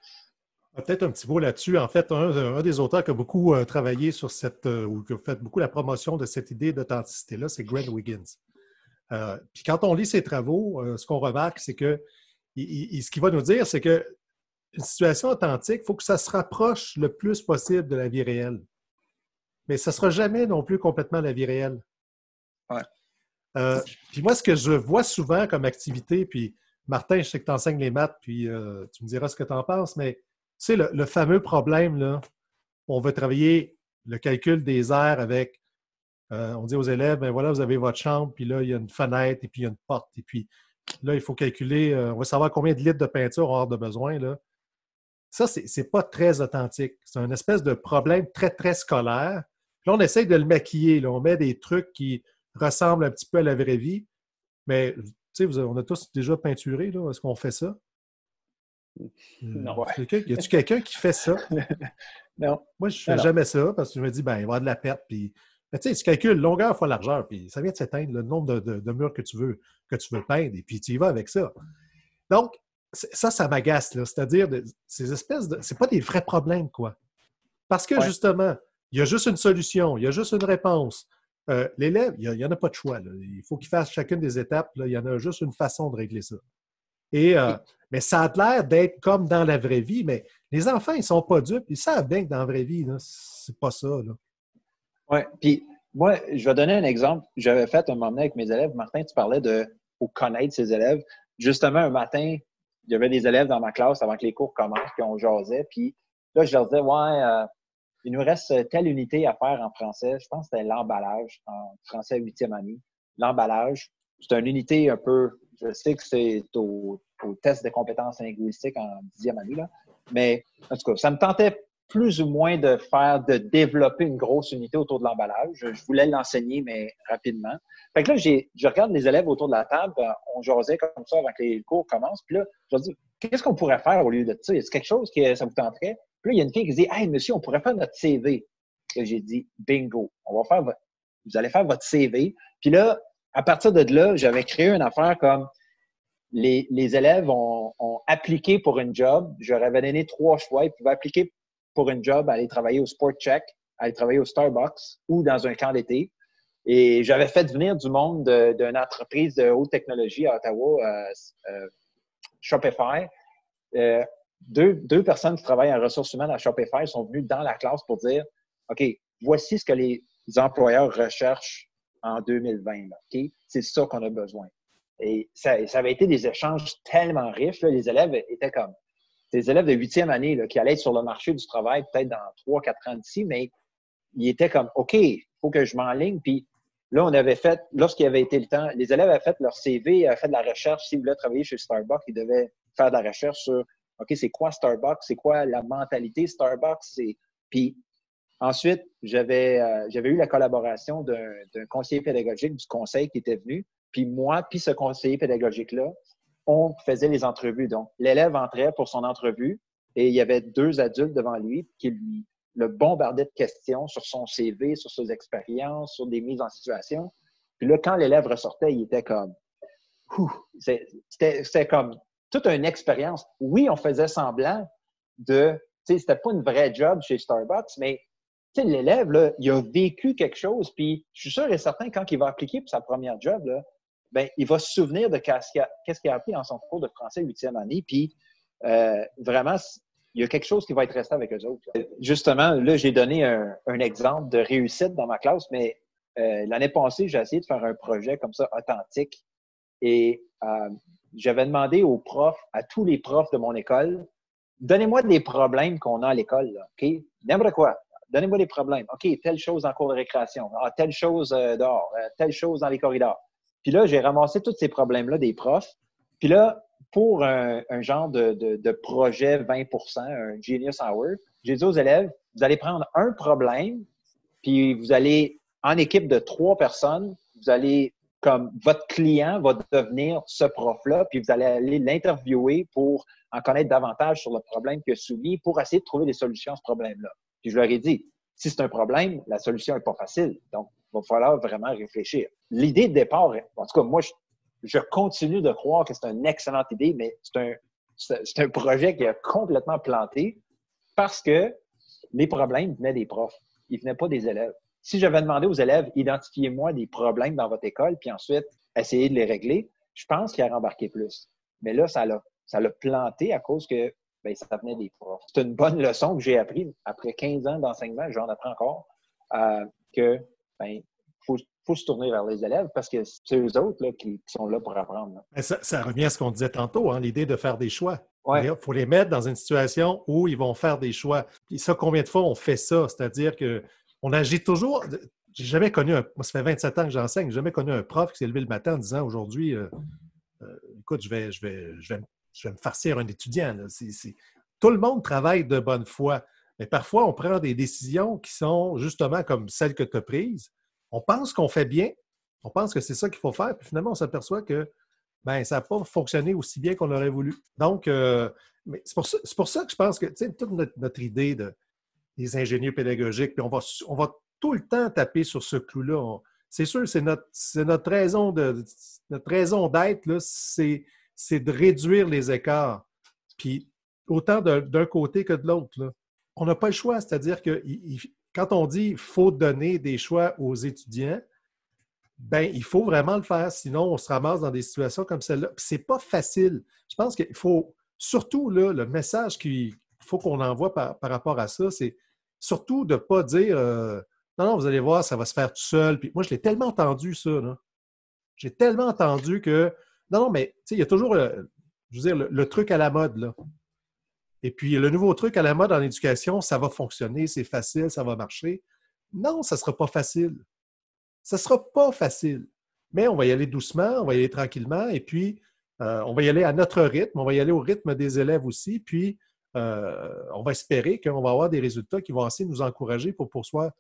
Ah, peut-être un petit mot là-dessus. En fait, un, des auteurs qui a beaucoup euh, travaillé sur cette, euh, ou qui a fait beaucoup la promotion de cette idée d'authenticité-là, c'est Grant Wiggins. Euh, puis quand on lit ses travaux, ce qu'on remarque, c'est que ce qu'il va nous dire, c'est que une situation authentique, il faut que ça se rapproche le plus possible de la vie réelle mais ça ne sera jamais non plus complètement la vie réelle. Ouais. Euh, puis moi, ce que je vois souvent comme activité, puis Martin, je sais que tu enseignes les maths, puis euh, tu me diras ce que tu en penses, mais tu sais, le, fameux problème, là, on veut travailler le calcul des airs avec, euh, on dit aux élèves, ben voilà, vous avez votre chambre, puis là, il y a une fenêtre, et puis il y a une porte, et puis là, il faut calculer, on va savoir combien de litres de peinture on a de besoin, là. Ça, c'est n'est pas très authentique. C'est un espèce de problème très, très scolaire Là, on essaye de le maquiller. On met des trucs qui ressemblent un petit peu à la vraie vie. Mais, tu sais, on a tous déjà peinturé. Est-ce qu'on fait ça? Non. Y a-tu quelqu'un qui fait ça? non. Moi, je ne fais jamais ça parce que je me dis, ben, il va y avoir de la perte. Puis... tu sais, tu calcules longueur fois largeur, puis ça vient de s'éteindre le nombre de, murs que tu veux que tu veux peindre, et puis tu y vas avec ça. Donc, ça, ça m'agace, C'est-à-dire, ces espèces de. C'est pas des vrais problèmes, quoi. Parce que justement, il y a juste une solution, il y a juste une réponse. Euh, l'élève, il n'y en a pas de choix. Il faut qu'il fasse chacune des étapes. Il y en a juste une façon de régler ça. Et, euh, mais ça a l'air d'être comme dans la vraie vie, mais les enfants, ils ne sont pas dupes. Ils savent bien que dans la vraie vie, c'est pas ça. Oui, puis moi, je vais donner un exemple. J'avais fait un moment donné avec mes élèves. Martin, tu parlais de connaître ses élèves. Justement, un matin, il y avait des élèves dans ma classe avant que les cours commencent, puis on jasait. Puis là, je leur disais, ouais, euh, il nous reste telle unité à faire en français. Je pense que c'était l'emballage en français huitième année. L'emballage, c'est une unité un peu, je sais que c'est au, test de compétences linguistiques en dixième année, là, mais en tout cas, ça me tentait plus ou moins de faire, de développer une grosse unité autour de l'emballage. Je, voulais l'enseigner, mais rapidement. Fait que là, je regarde les élèves autour de la table, euh, on jasait comme ça avant que les cours commencent, puis là, je leur dis, qu'est-ce qu'on pourrait faire au lieu de ça? Est-ce quelque chose qui ça vous tenterait? Puis là, il y a une fille qui dit, hey, monsieur, on pourrait faire notre CV. Et j'ai dit, bingo, on va faire votre, vous allez faire votre CV. Puis là, à partir de là, j'avais créé une affaire comme les, les élèves ont, ont, appliqué pour une job. Je donné trois choix. Ils pouvaient appliquer pour une job, aller travailler au Sport Check, aller travailler au Starbucks ou dans un camp d'été. Et j'avais fait venir du monde d'une entreprise de haute technologie à Ottawa, euh, euh, Shopify. Euh, deux, personnes qui travaillent en ressources humaines à Shopify sont venues dans la classe pour dire OK, voici ce que les employeurs recherchent en 2020. OK? C'est ça qu'on a besoin. Et ça, ça, avait été des échanges tellement riches. Les élèves étaient comme des élèves de huitième année qui allaient être sur le marché du travail peut-être dans trois, quatre ans d'ici, mais ils étaient comme OK, il faut que je m'enligne. Puis là, on avait fait, lorsqu'il avait été le temps, les élèves avaient fait leur CV, avaient fait de la recherche. S'ils voulaient travailler chez Starbucks, ils devaient faire de la recherche sur OK, c'est quoi Starbucks? C'est quoi la mentalité Starbucks? Puis ensuite, j'avais euh, eu la collaboration d'un conseiller pédagogique du conseil qui était venu. Puis moi, puis ce conseiller pédagogique-là, on faisait les entrevues. Donc, l'élève entrait pour son entrevue et il y avait deux adultes devant lui qui lui le bombardaient de questions sur son CV, sur ses expériences, sur des mises en situation. Puis là, quand l'élève ressortait, il était comme, c'était comme toute une expérience. Oui, on faisait semblant de, c'était pas une vraie job chez Starbucks, mais l'élève, là, il a vécu quelque chose, puis je suis sûr et certain, quand il va appliquer pour sa première job, là, ben, il va se souvenir de qu'est-ce qu'il a, appris dans son cours de français huitième année, puis euh, vraiment, il y a quelque chose qui va être resté avec eux autres. Justement, là, j'ai donné un, exemple de réussite dans ma classe, mais euh, l'année passée, j'ai essayé de faire un projet comme ça, authentique, et euh, j'avais demandé aux profs, à tous les profs de mon école, donnez-moi des problèmes qu'on a à l'école, OK? N'importe quoi. Donnez-moi des problèmes. OK, telle chose en cours de récréation, ah, telle chose euh, dehors, euh, telle chose dans les corridors. Puis là, j'ai ramassé tous ces problèmes-là des profs. Puis là, pour un, genre de, de, projet 20% un Genius Hour, j'ai dit aux élèves, vous allez prendre un problème, puis vous allez, en équipe de trois personnes, vous allez comme votre client va devenir ce prof-là, puis vous allez aller l'interviewer pour en connaître davantage sur le problème qu'il a soumis pour essayer de trouver des solutions à ce problème-là. Puis je leur ai dit, si c'est un problème, la solution n'est pas facile. Donc, il va falloir vraiment réfléchir. L'idée de départ, en tout cas, moi, je, continue de croire que c'est une excellente idée, mais c'est un, c'est un projet qui a complètement planté parce que les problèmes venaient des profs. Ils venaient pas des élèves si j'avais demandé aux élèves, identifiez-moi des problèmes dans votre école, puis ensuite, essayez de les régler, je pense qu'il a rembarqué plus. Mais là, ça l'a, ça l'a planté à cause que ben, ça venait des profs. C'est une bonne leçon que j'ai appris après 15 ans d'enseignement, j'en apprends encore, euh, que ben, faut, faut se tourner vers les élèves parce que c'est eux autres là, qui, sont là pour apprendre. Ça, revient à ce qu'on disait tantôt, hein, l'idée de faire des choix. Il faut les mettre dans une situation où ils vont faire des choix. Puis ça, combien de fois on fait ça? C'est-à-dire que on agit toujours. J'ai jamais connu un. Moi, ça fait 27 ans que j'enseigne, j'ai jamais connu un prof qui s'est levé le matin en disant aujourd'hui, euh, euh, écoute, je vais, je, vais, je, vais, me farcir un étudiant. Tout le monde travaille de bonne foi. Mais parfois, on prend des décisions qui sont justement comme celles que tu as prises. On pense qu'on fait bien, on pense que c'est ça qu'il faut faire, puis finalement, on s'aperçoit que ben, ça n'a pas fonctionné aussi bien qu'on aurait voulu. Donc, euh, c'est pour, ça que je pense que toute notre idée de, les ingénieurs pédagogiques, puis on va, on va tout le temps taper sur ce clou-là. C'est sûr, c'est notre, notre raison de notre raison d'être, c'est, c'est de réduire les écarts. Puis autant d'un côté que de l'autre. on n'a pas le choix. C'est-à-dire que quand on dit qu'il faut donner des choix aux étudiants, ben, il faut vraiment le faire, sinon on se ramasse dans des situations comme celle-là. Ce n'est pas facile. Je pense qu'il faut surtout là, le message qu'il faut qu'on envoie par, rapport à ça, c'est surtout de ne pas dire euh, non, non, vous allez voir, ça va se faire tout seul. Moi, je l'ai tellement entendu, ça. J'ai tellement entendu que non, non, mais il y a toujours, le, je veux dire, le, truc à la mode. Là. Et puis, le nouveau truc à la mode en éducation, ça va fonctionner, c'est facile, ça va marcher. Non, ça ne sera pas facile. Ça ne sera pas facile. Mais on va y aller doucement, on va y aller tranquillement, et puis euh, on va y aller à notre rythme, on va y aller au rythme des élèves aussi, puis euh, on va espérer qu'on va avoir des résultats qui vont assez nous encourager pour pouvoir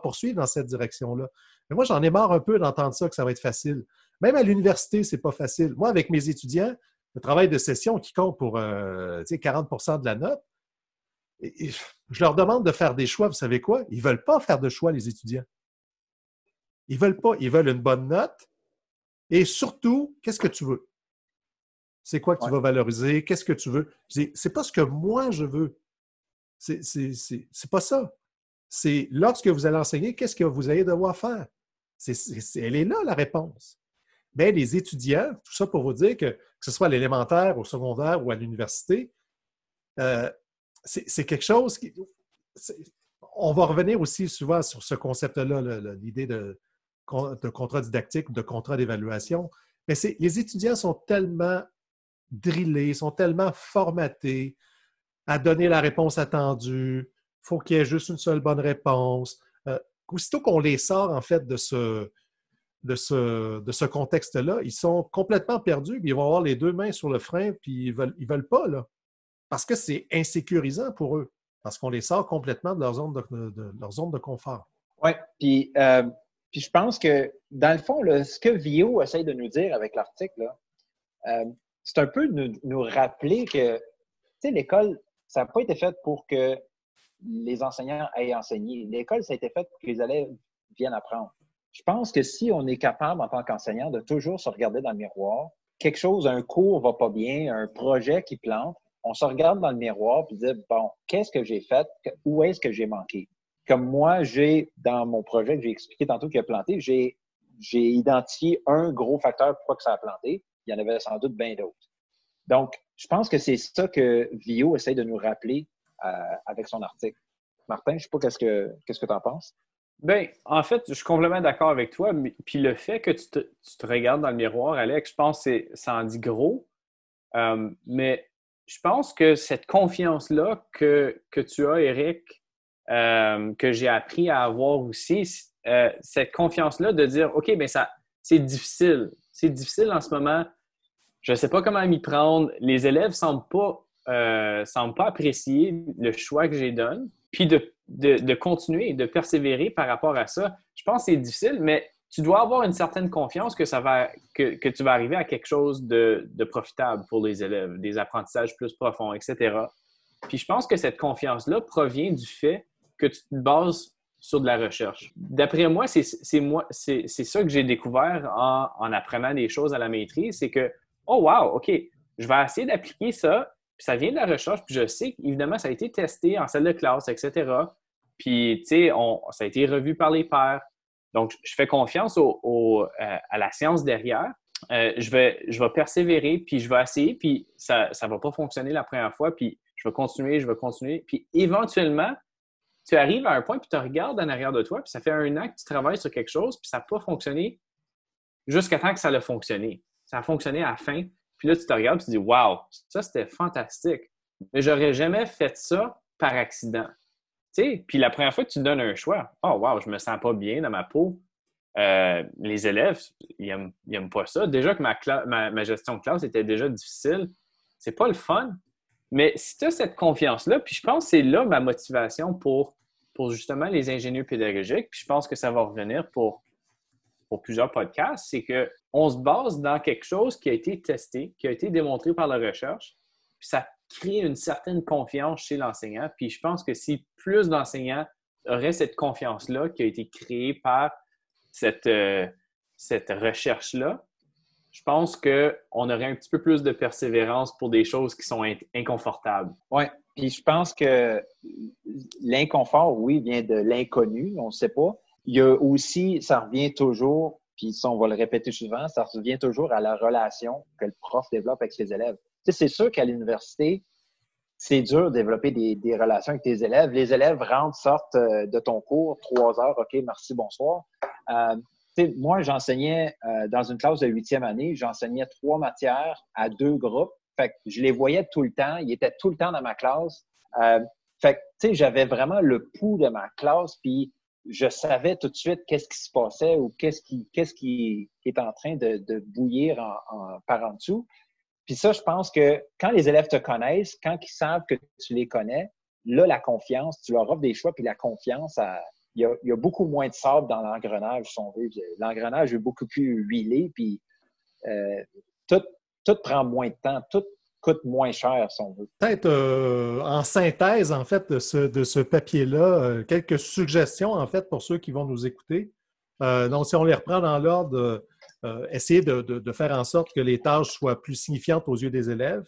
poursuivre dans cette direction-là. Mais moi, j'en ai marre un peu d'entendre ça, que ça va être facile. Même à l'université, ce n'est pas facile. Moi, avec mes étudiants, le travail de session qui compte pour 40% euh, de la note, je leur demande de faire des choix. Vous savez quoi? Ils ne veulent pas faire de choix, les étudiants. Ils ne veulent pas. Ils veulent une bonne note. Et surtout, qu'est-ce que tu veux? C'est quoi que tu vas valoriser? Qu'est-ce que tu veux? C'est pas ce que moi je veux. C'est pas ça. C'est lorsque vous allez enseigner, qu'est-ce que vous allez devoir faire? elle est là, la réponse. Mais les étudiants, tout ça pour vous dire que, que ce soit à l'élémentaire, au secondaire ou à l'université, euh, c'est quelque chose qui. On va revenir aussi souvent sur ce concept-là, l'idée de, de contrat didactique, de contrat d'évaluation. Mais les étudiants sont tellement drillés, sont tellement formatés à donner la réponse attendue. Il faut qu'il y ait juste une seule bonne réponse. Euh, aussitôt qu'on les sort, en fait, de ce, de ce, de ce contexte-là, ils sont complètement perdus, ils vont avoir les deux mains sur le frein, puis ils ne veulent, ils veulent pas, là. Parce que c'est insécurisant pour eux, parce qu'on les sort complètement de leur zone de, leur zone de confort. Oui, puis euh, puis je pense que, dans le fond, ce que Vio essaye de nous dire avec l'article, euh, c'est un peu de nous, rappeler que l'école, ça n'a pas été fait pour que les enseignants aient enseigné. L'école, ça a été fait pour que les élèves viennent apprendre. Je pense que si on est capable, en tant qu'enseignant, de toujours se regarder dans le miroir, quelque chose, un cours va pas bien, un projet qui plante, on se regarde dans le miroir et dit bon, qu'est-ce que j'ai fait? Où est-ce que j'ai manqué? comme moi, j'ai, dans mon projet que j'ai expliqué tantôt qui a planté, j'ai, identifié un gros facteur pourquoi que ça a planté. Il y en avait sans doute bien d'autres. Donc, je pense que c'est ça que Vio essaie de nous rappeler euh, avec son article. Martin, je ne sais pas qu'est-ce que qu'est-ce que tu en penses? Bien, en fait, je suis complètement d'accord avec toi. puis le fait que tu te, regardes dans le miroir, Alex, je pense que ça en dit gros. Euh, mais je pense que cette confiance-là que, que tu as, Eric, euh, que j'ai appris à avoir aussi, cette confiance-là de dire, OK, bien, c'est difficile. C'est difficile en ce moment. Je ne sais pas comment m'y prendre. Les élèves ne semblent pas, euh, semblent pas apprécier le choix que j'ai donne. Puis de, de, continuer, de persévérer par rapport à ça. Je pense que c'est difficile, mais tu dois avoir une certaine confiance que, ça va, que, que tu vas arriver à quelque chose de, de, profitable pour les élèves, des apprentissages plus profonds, etc. Puis je pense que cette confiance-là provient du fait que tu te bases sur de la recherche. D'après moi, c'est ça que j'ai découvert en, apprenant des choses à la maîtrise, c'est que, oh wow, OK, je vais essayer d'appliquer ça, puis ça vient de la recherche, puis je sais qu'évidemment, ça a été testé en salle de classe, etc. Puis, tu sais, ça a été revu par les pairs. Donc, je fais confiance au, euh, à la science derrière. Euh, je, vais, je vais persévérer, puis je vais essayer, puis ça ne va pas fonctionner la première fois, puis je vais continuer, je vais continuer. Puis éventuellement, tu arrives à un point, puis tu regardes en arrière de toi, puis ça fait un an que tu travailles sur quelque chose, puis ça n'a pas fonctionné jusqu'à temps que ça a fonctionné. Ça a fonctionné à la fin, puis là, tu te regardes, et tu te dis, Wow, ça, c'était fantastique. Mais j'aurais jamais fait ça par accident. Tu sais, puis la première fois que tu donnes un choix, oh wow, je me sens pas bien dans ma peau. Euh, les élèves, ils n'aiment pas ça. Déjà que ma, ma, gestion de classe était déjà difficile. C'est pas le fun. Mais si tu as cette confiance-là, puis je pense que c'est là ma motivation pour pour justement les ingénieurs pédagogiques, puis je pense que ça va revenir pour, pour plusieurs podcasts, c'est qu'on se base dans quelque chose qui a été testé, qui a été démontré par la recherche, puis ça crée une certaine confiance chez l'enseignant. Puis je pense que si plus d'enseignants auraient cette confiance-là qui a été créée par cette, euh, cette recherche-là, je pense qu'on aurait un petit peu plus de persévérance pour des choses qui sont inconfortables. Oui, Puis je pense que l'inconfort, oui, vient de l'inconnu, on ne sait pas. Il y a aussi, ça revient toujours, puis ça, on va le répéter souvent, ça revient toujours à la relation que le prof développe avec ses élèves. Tu sais, c'est sûr qu'à l'université, c'est dur de développer des, relations avec tes élèves. Les élèves rentrent, sortent euh, de ton cours, trois heures, OK, merci, bonsoir. Euh, moi, j'enseignais euh, dans une classe de huitième année, j'enseignais trois matières à deux groupes. Fait que je les voyais tout le temps. Ils étaient tout le temps dans ma classe. Euh, fait que, tu sais, j'avais vraiment le pouls de ma classe, puis je savais tout de suite qu'est-ce qui se passait ou qu'est-ce qui, est en train de, bouillir en, par en dessous. Puis ça, je pense que quand les élèves te connaissent, quand ils savent que tu les connais, là, la confiance, tu leur offres des choix, puis la confiance, il, y a, beaucoup moins de sable dans l'engrenage, si on veut. L'engrenage est beaucoup plus huilé, puis euh, tout, tout prend moins de temps, coûte moins cher, si on veut. Peut-être euh, en synthèse, en fait, de ce, de ce papier-là, euh, quelques suggestions, en fait, pour ceux qui vont nous écouter. donc, si on les reprend dans l'ordre, essayer de, de, faire en sorte que les tâches soient plus signifiantes aux yeux des élèves,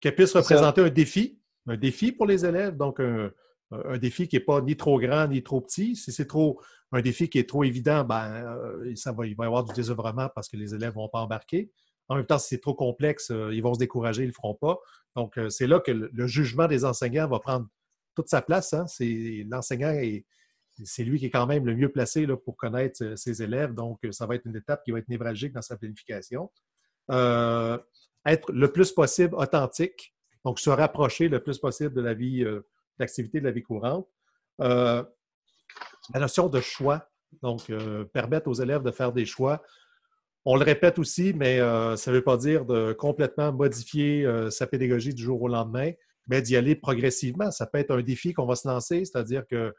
qu'elles puissent représenter un défi, un défi pour les élèves, donc un, un défi qui n'est pas ni trop grand ni trop petit. Si c'est trop un défi qui est trop évident, ben, euh, ça va, il va y avoir du désœuvrement parce que les élèves ne vont pas embarquer. En même temps, si c'est trop complexe, euh, ils vont se décourager, ils ne le feront pas. Donc, euh, c'est là que le, jugement des enseignants va prendre toute sa place. Hein. C'est, l'enseignant, c'est lui qui est quand même le mieux placé là, pour connaître ses élèves. Donc, ça va être une étape qui va être névralgique dans sa planification. être le plus possible authentique, donc se rapprocher le plus possible de la vie d'activité de la vie courante. Euh, la notion de choix, donc euh, permettre aux élèves de faire des choix. On le répète aussi, mais euh, ça ne veut pas dire de complètement modifier sa pédagogie du jour au lendemain, mais d'y aller progressivement. Ça peut être un défi qu'on va se lancer, c'est-à-dire que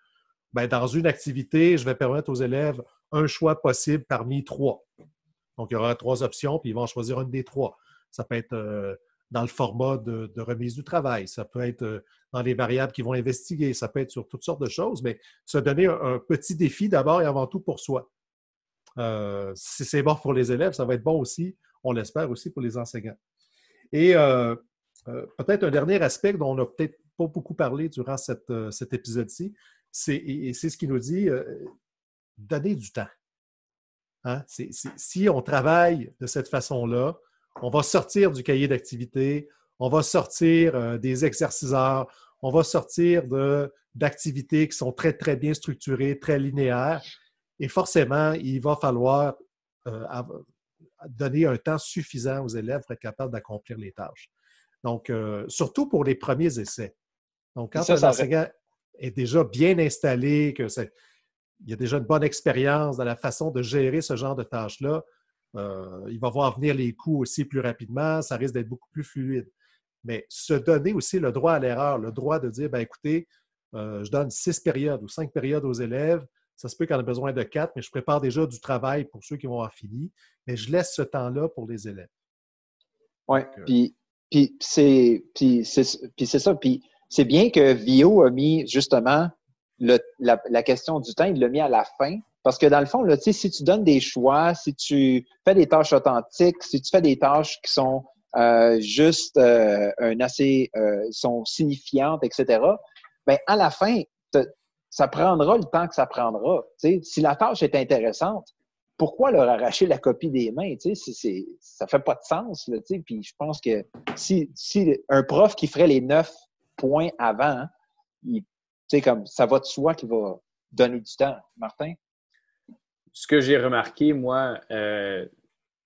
ben, dans une activité, je vais permettre aux élèves un choix possible parmi trois. Donc, il y aura trois options, puis ils vont choisir une des trois. Ça peut être dans le format de, remise du travail, ça peut être euh, dans les variables qu'ils vont investiguer, ça peut être sur toutes sortes de choses, mais se donner un, petit défi d'abord et avant tout pour soi. Euh, si c'est bon pour les élèves, ça va être bon aussi, on l'espère aussi pour les enseignants. Et euh, peut-être un dernier aspect dont on n'a peut-être pas beaucoup parlé durant cet épisode-ci, c'est, ce qui nous dit, donner du temps. Hein? si on travaille de cette façon-là, on va sortir du cahier d'activité, on va sortir euh, des exerciceurs, on va sortir d'activités qui sont très, très bien structurées, très linéaires. Et forcément, il va falloir euh, donner un temps suffisant aux élèves pour être capables d'accomplir les tâches. Donc, euh, surtout pour les premiers essais. Donc, quand un enseignant est déjà bien installé, que il y a déjà une bonne expérience dans la façon de gérer ce genre de tâches-là, euh, il va voir venir les coûts aussi plus rapidement, ça risque d'être beaucoup plus fluide. Mais se donner aussi le droit à l'erreur, le droit de dire, ben, écoutez, euh, je donne six périodes ou cinq périodes aux élèves. Ça se peut qu'on ait besoin de quatre, mais je prépare déjà du travail pour ceux qui vont avoir fini. Mais je laisse ce temps-là pour les élèves. Oui, euh, puis, c'est ça. Puis c'est bien que Vio a mis justement la, la, question du temps, il l'a mis à la fin parce que dans le fond, là, si tu donnes des choix, si tu fais des tâches authentiques, si tu fais des tâches qui sont euh, juste euh, un assez euh, sont signifiantes, etc., ben à la fin, ça prendra le temps que ça prendra. Si la tâche est intéressante, pourquoi leur arracher la copie des mains? Ça c'est, ça fait pas de sens. Puis je pense que si, un prof qui ferait les neuf points avant, il, comme ça va de soi qu'il va donner du temps. Martin? ce que j'ai remarqué, moi, euh,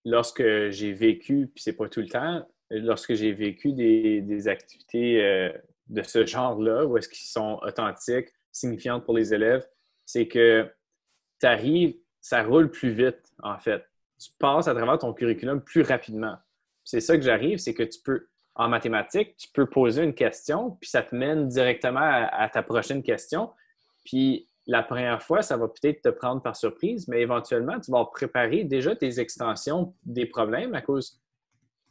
lorsque j'ai vécu, puis c'est pas tout le temps, lorsque j'ai vécu des, activités euh, de ce genre-là, où est-ce qu'ils sont authentiques, signifiantes pour les élèves, c'est que tu arrives, ça roule plus vite, en fait. Tu passes à travers ton curriculum plus rapidement. C'est ça que j'arrive, c'est que tu peux, en mathématiques, tu peux poser une question, puis ça te mène directement à, à ta prochaine question. Puis la première fois, ça va peut-être te prendre par surprise, mais éventuellement, tu vas préparer déjà tes extensions des problèmes à cause.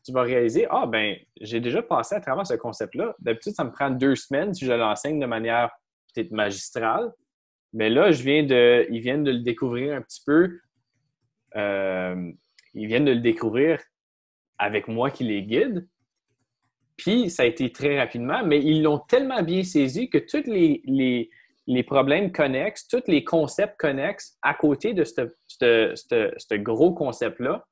Tu vas réaliser, ah, ben, j'ai déjà passé à travers ce concept-là. D'habitude, ça me prend deux semaines si je l'enseigne de manière peut-être magistrale. Mais là, je viens de, ils viennent de le découvrir un petit peu. Euh, ils viennent de le découvrir avec moi qui les guide. Puis ça a été très rapidement, mais ils l'ont tellement bien saisi que tous les, les, les, problèmes connexes, tous les concepts connexes à côté de ce gros concept-là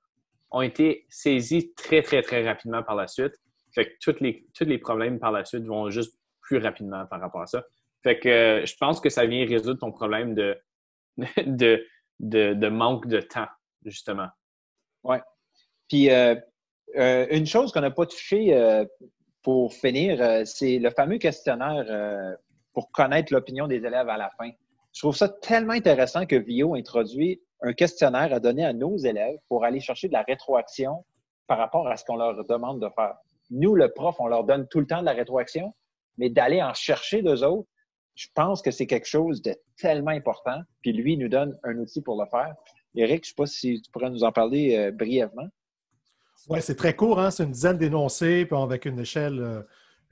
ont été saisis très, très, très rapidement par la suite. Fait que les, tous les problèmes par la suite vont juste plus rapidement par rapport à ça. Fait que euh, je pense que ça vient résoudre ton problème de, de, de, manque de temps, justement. Oui. Puis, euh, euh, une chose qu'on n'a pas touchée pour finir, c'est le fameux questionnaire pour connaître l'opinion des élèves à la fin. Je trouve ça tellement intéressant que VIO introduit un questionnaire à donner à nos élèves pour aller chercher de la rétroaction par rapport à ce qu'on leur demande de faire. Nous, le prof, on leur donne tout le temps de la rétroaction, mais d'aller en chercher d'eux autres, je pense que c'est quelque chose de tellement important. Puis lui, il nous donne un outil pour le faire. Eric, je ne sais pas si tu pourrais nous en parler euh, brièvement. Oui, c'est très court, hein? c'est une dizaine d'énoncés, puis avec une échelle, euh,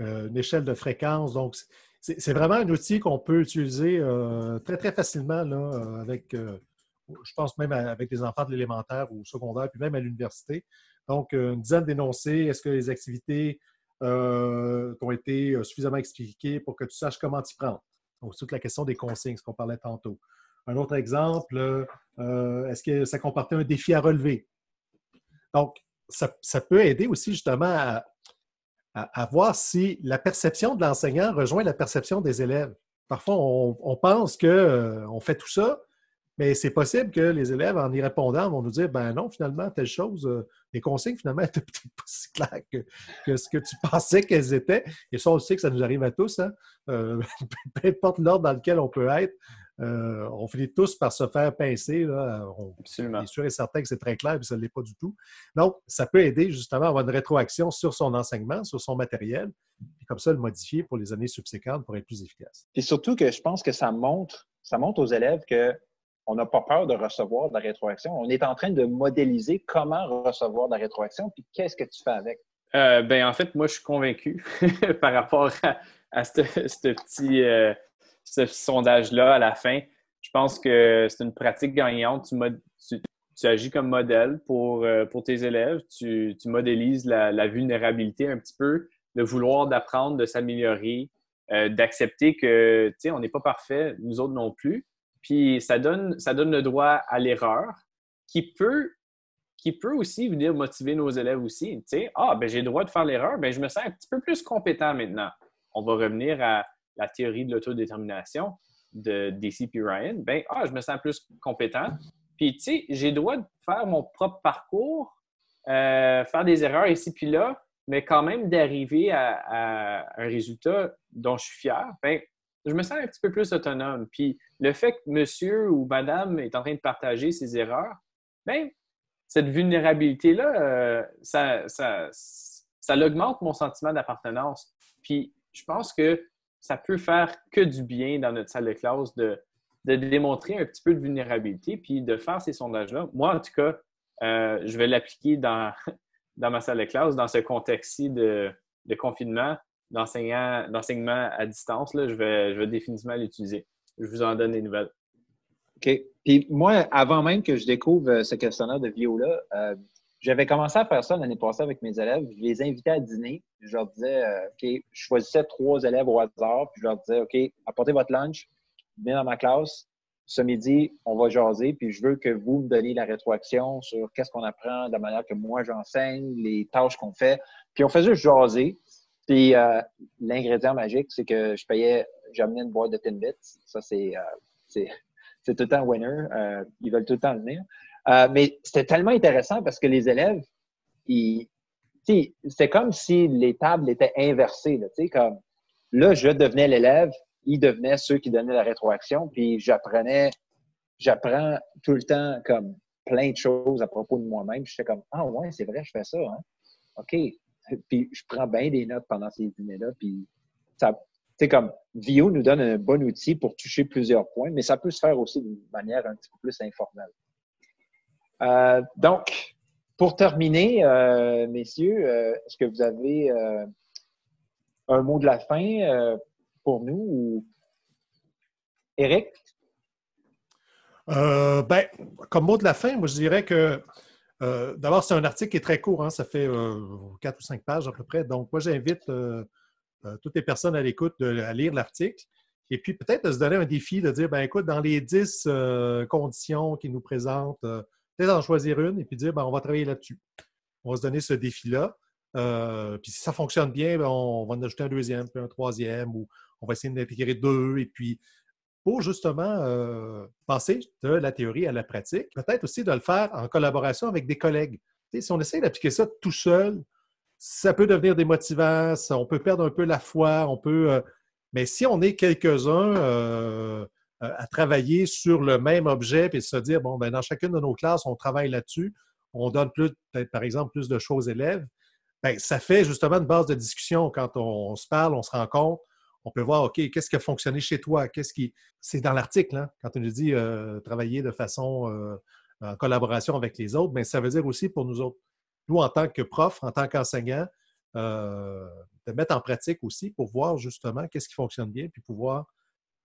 euh, une échelle de fréquence. Donc, c'est vraiment un outil qu'on peut utiliser très, très facilement là, avec, je pense même avec des enfants de l'élémentaire ou secondaire, puis même à l'université. Donc, une dizaine d'énoncés. Est-ce que les activités euh, ont été suffisamment expliquées pour que tu saches comment t'y prendre? Toute la question des consignes, ce qu'on parlait tantôt. Un autre exemple, euh, est-ce que ça comportait un défi à relever? Donc, ça, peut aider aussi justement à, voir si la perception de l'enseignant rejoint la perception des élèves. Parfois, on, pense qu'on euh, fait tout ça, mais c'est possible que les élèves, en y répondant, vont nous dire ben non, finalement, telle chose, euh, les consignes, finalement, n'étaient peut-être pas si claires que, ce que tu pensais qu'elles étaient. Et ça, on sait que ça nous arrive à tous. Hein. Euh, peu importe l'ordre dans lequel on peut être, euh, on finit tous par se faire pincer. Là. On est sûr et certain que c'est très clair, mais ça ne l'est pas du tout. Donc, ça peut aider justement à avoir une rétroaction sur son enseignement, sur son matériel, et comme ça, le modifier pour les années subséquentes pour être plus efficace. Et surtout que je pense que ça montre, ça montre aux élèves que on n'a pas peur de recevoir de la rétroaction. On est en train de modéliser comment recevoir de la rétroaction, puis qu'est-ce que tu fais avec? Euh, ben, en fait, moi, je suis convaincu par rapport à, ce, petit euh, sondage-là à la fin. Je pense que c'est une pratique gagnante. Tu, agis comme modèle pour, euh, pour tes élèves. Tu, modélises la, vulnérabilité un petit peu, le vouloir d'apprendre, de s'améliorer, d'accepter que, tu sais, on n'est pas parfait, nous autres non plus puis ça donne, ça donne le droit à l'erreur qui peut, qui peut aussi venir motiver nos élèves aussi. Tu sais, ah, ben j'ai le droit de faire l'erreur, ben je me sens un petit peu plus compétent maintenant. On va revenir à la théorie de l'autodétermination de DCP Ryan. Ben, ah, je me sens plus compétent. Puis, tu sais, j'ai le droit de faire mon propre parcours, euh, faire des erreurs ici puis là, mais quand même d'arriver à, à, un résultat dont je suis fier. Ben, je me sens un petit peu plus autonome. Puis le fait que monsieur ou madame est en train de partager ses erreurs, bien, cette vulnérabilité-là, euh, ça, ça, ça augmente mon sentiment d'appartenance. Puis je pense que ça peut faire que du bien dans notre salle de classe de, de démontrer un petit peu de vulnérabilité puis de faire ces sondages-là. Moi, en tout cas, euh, je vais l'appliquer dans, dans ma salle de classe, dans ce contexte-ci de, de confinement d'enseignement à distance, là, je, vais, je vais définitivement l'utiliser. Je vous en donne des nouvelles. OK. Puis moi, avant même que je découvre euh, ce questionnaire de Vio-là, euh, j'avais commencé à faire ça l'année passée avec mes élèves. Je les invitais à dîner. Je leur disais, euh, OK, je choisissais trois élèves au hasard, puis je leur disais, OK, apportez votre lunch, venez dans ma classe. Ce midi, on va jaser, puis je veux que vous me donniez la rétroaction sur qu'est-ce qu'on apprend de la manière que moi j'enseigne, les tâches qu'on fait. Puis on faisait juste jaser. Puis euh, l'ingrédient magique, c'est que je payais, j'amenais une boîte de Timbits. Ça, c'est, euh, c'est, tout le temps winner. Euh, ils veulent tout le temps venir. mais c'était tellement intéressant parce que les élèves, ils, c'était comme si les tables étaient inversées. Là, comme, là, je devenais l'élève, ils devenaient ceux qui donnaient la rétroaction, puis j'apprenais, j'apprends tout le temps comme plein de choses à propos de moi-même. Je fais comme, ah ouais, c'est vrai, je fais ça. Hein? OK, puis je prends bien des notes pendant ces dîners-là. Puis ça, comme Vio nous donne un bon outil pour toucher plusieurs points, mais ça peut se faire aussi d'une manière un petit peu plus informelle. Euh, donc, pour terminer, euh, messieurs, euh, est-ce que vous avez un mot de la fin pour nous ou Eric? ben, comme mot de la fin, moi je dirais que Euh, d'abord, c'est un article qui est très court, hein, ça fait quatre ou cinq pages à peu près. Donc, moi, j'invite toutes les personnes à l'écoute à lire l'article. Et puis, peut-être de se donner un défi de dire, ben écoute, dans les dix conditions qu'ils nous présentent, peut-être en choisir une et puis dire, ben, on va travailler là-dessus. On va se donner ce défi-là. puis si ça fonctionne bien, ben, on va en ajouter un deuxième, puis un troisième, ou on va essayer d'intégrer deux. Et puis, pour justement euh, passer de la théorie à la pratique. Peut-être aussi de le faire en collaboration avec des collègues. si on essaie d'appliquer ça tout seul, ça peut devenir démotivant, on peut perdre un peu la foi, on peut. Euh, mais si on est quelques-uns euh, à travailler sur le même objet et se dire, bon, ben, dans chacune de nos classes, on travaille là-dessus, on donne plus, par exemple, plus de choses aux élèves, bien, ça fait justement une base de discussion. Quand on se parle, on se rend compte, on peut voir, OK, qu'est-ce qui a fonctionné chez toi? Qu'est-ce qui. C'est dans l'article, hein, quand on nous dit euh, travailler de façon euh, en collaboration avec les autres, mais ça veut dire aussi pour nous autres, nous, en tant que prof, en tant qu'enseignant, euh, de mettre en pratique aussi pour voir justement qu'est-ce qui fonctionne bien, puis pouvoir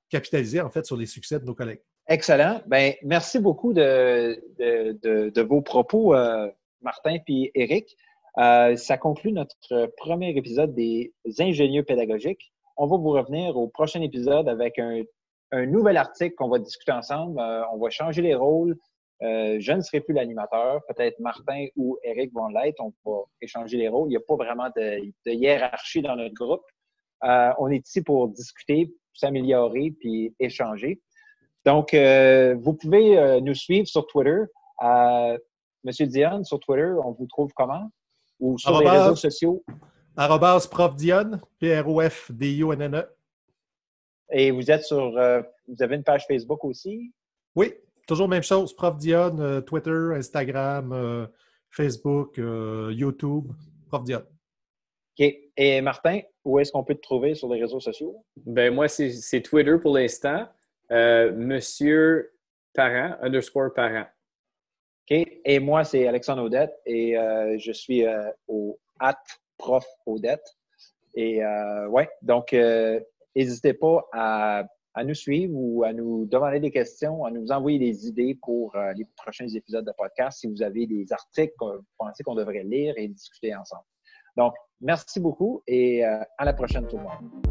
capitaliser en fait sur les succès de nos collègues. Excellent. Ben, merci beaucoup de, de, vos propos, Martin puis Eric. ça conclut notre premier épisode des ingénieux pédagogiques on va vous revenir au prochain épisode avec un, nouvel article qu'on va discuter ensemble. Euh, on va changer les rôles. Euh, je ne serai plus l'animateur. Peut-être Martin ou Eric vont l'être. On va échanger les rôles. Il n'y a pas vraiment de, hiérarchie dans notre groupe. Euh, on est ici pour discuter, s'améliorer puis échanger. Donc, vous pouvez nous suivre sur Twitter. Monsieur Dion, sur Twitter, on vous trouve comment? Ou sur les réseaux sociaux? Arrobas Prof Dion, P-R-O-F-D-I-O-N-N-E. Et vous êtes sur. Euh, vous avez une page Facebook aussi? Oui, toujours même chose. Prof Dion, euh, Twitter, Instagram, euh, Facebook, YouTube, Prof Dion. OK. Et Martin, où est-ce qu'on peut te trouver sur les réseaux sociaux? Ben moi, c'est Twitter pour l'instant. Monsieur Parent, underscore Parent. OK. Et moi, c'est Alexandre Audette et je suis au at prof Odette. Et euh, ouais, donc euh, n'hésitez pas à, nous suivre ou à nous demander des questions, à nous envoyer des idées pour euh, les prochains épisodes de podcast si vous avez des articles que vous pensez qu'on devrait lire et discuter ensemble. Donc, merci beaucoup et à la prochaine tout le monde.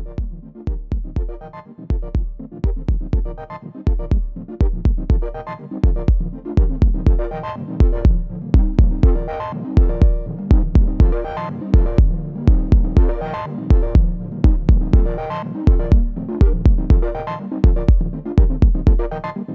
Thank you.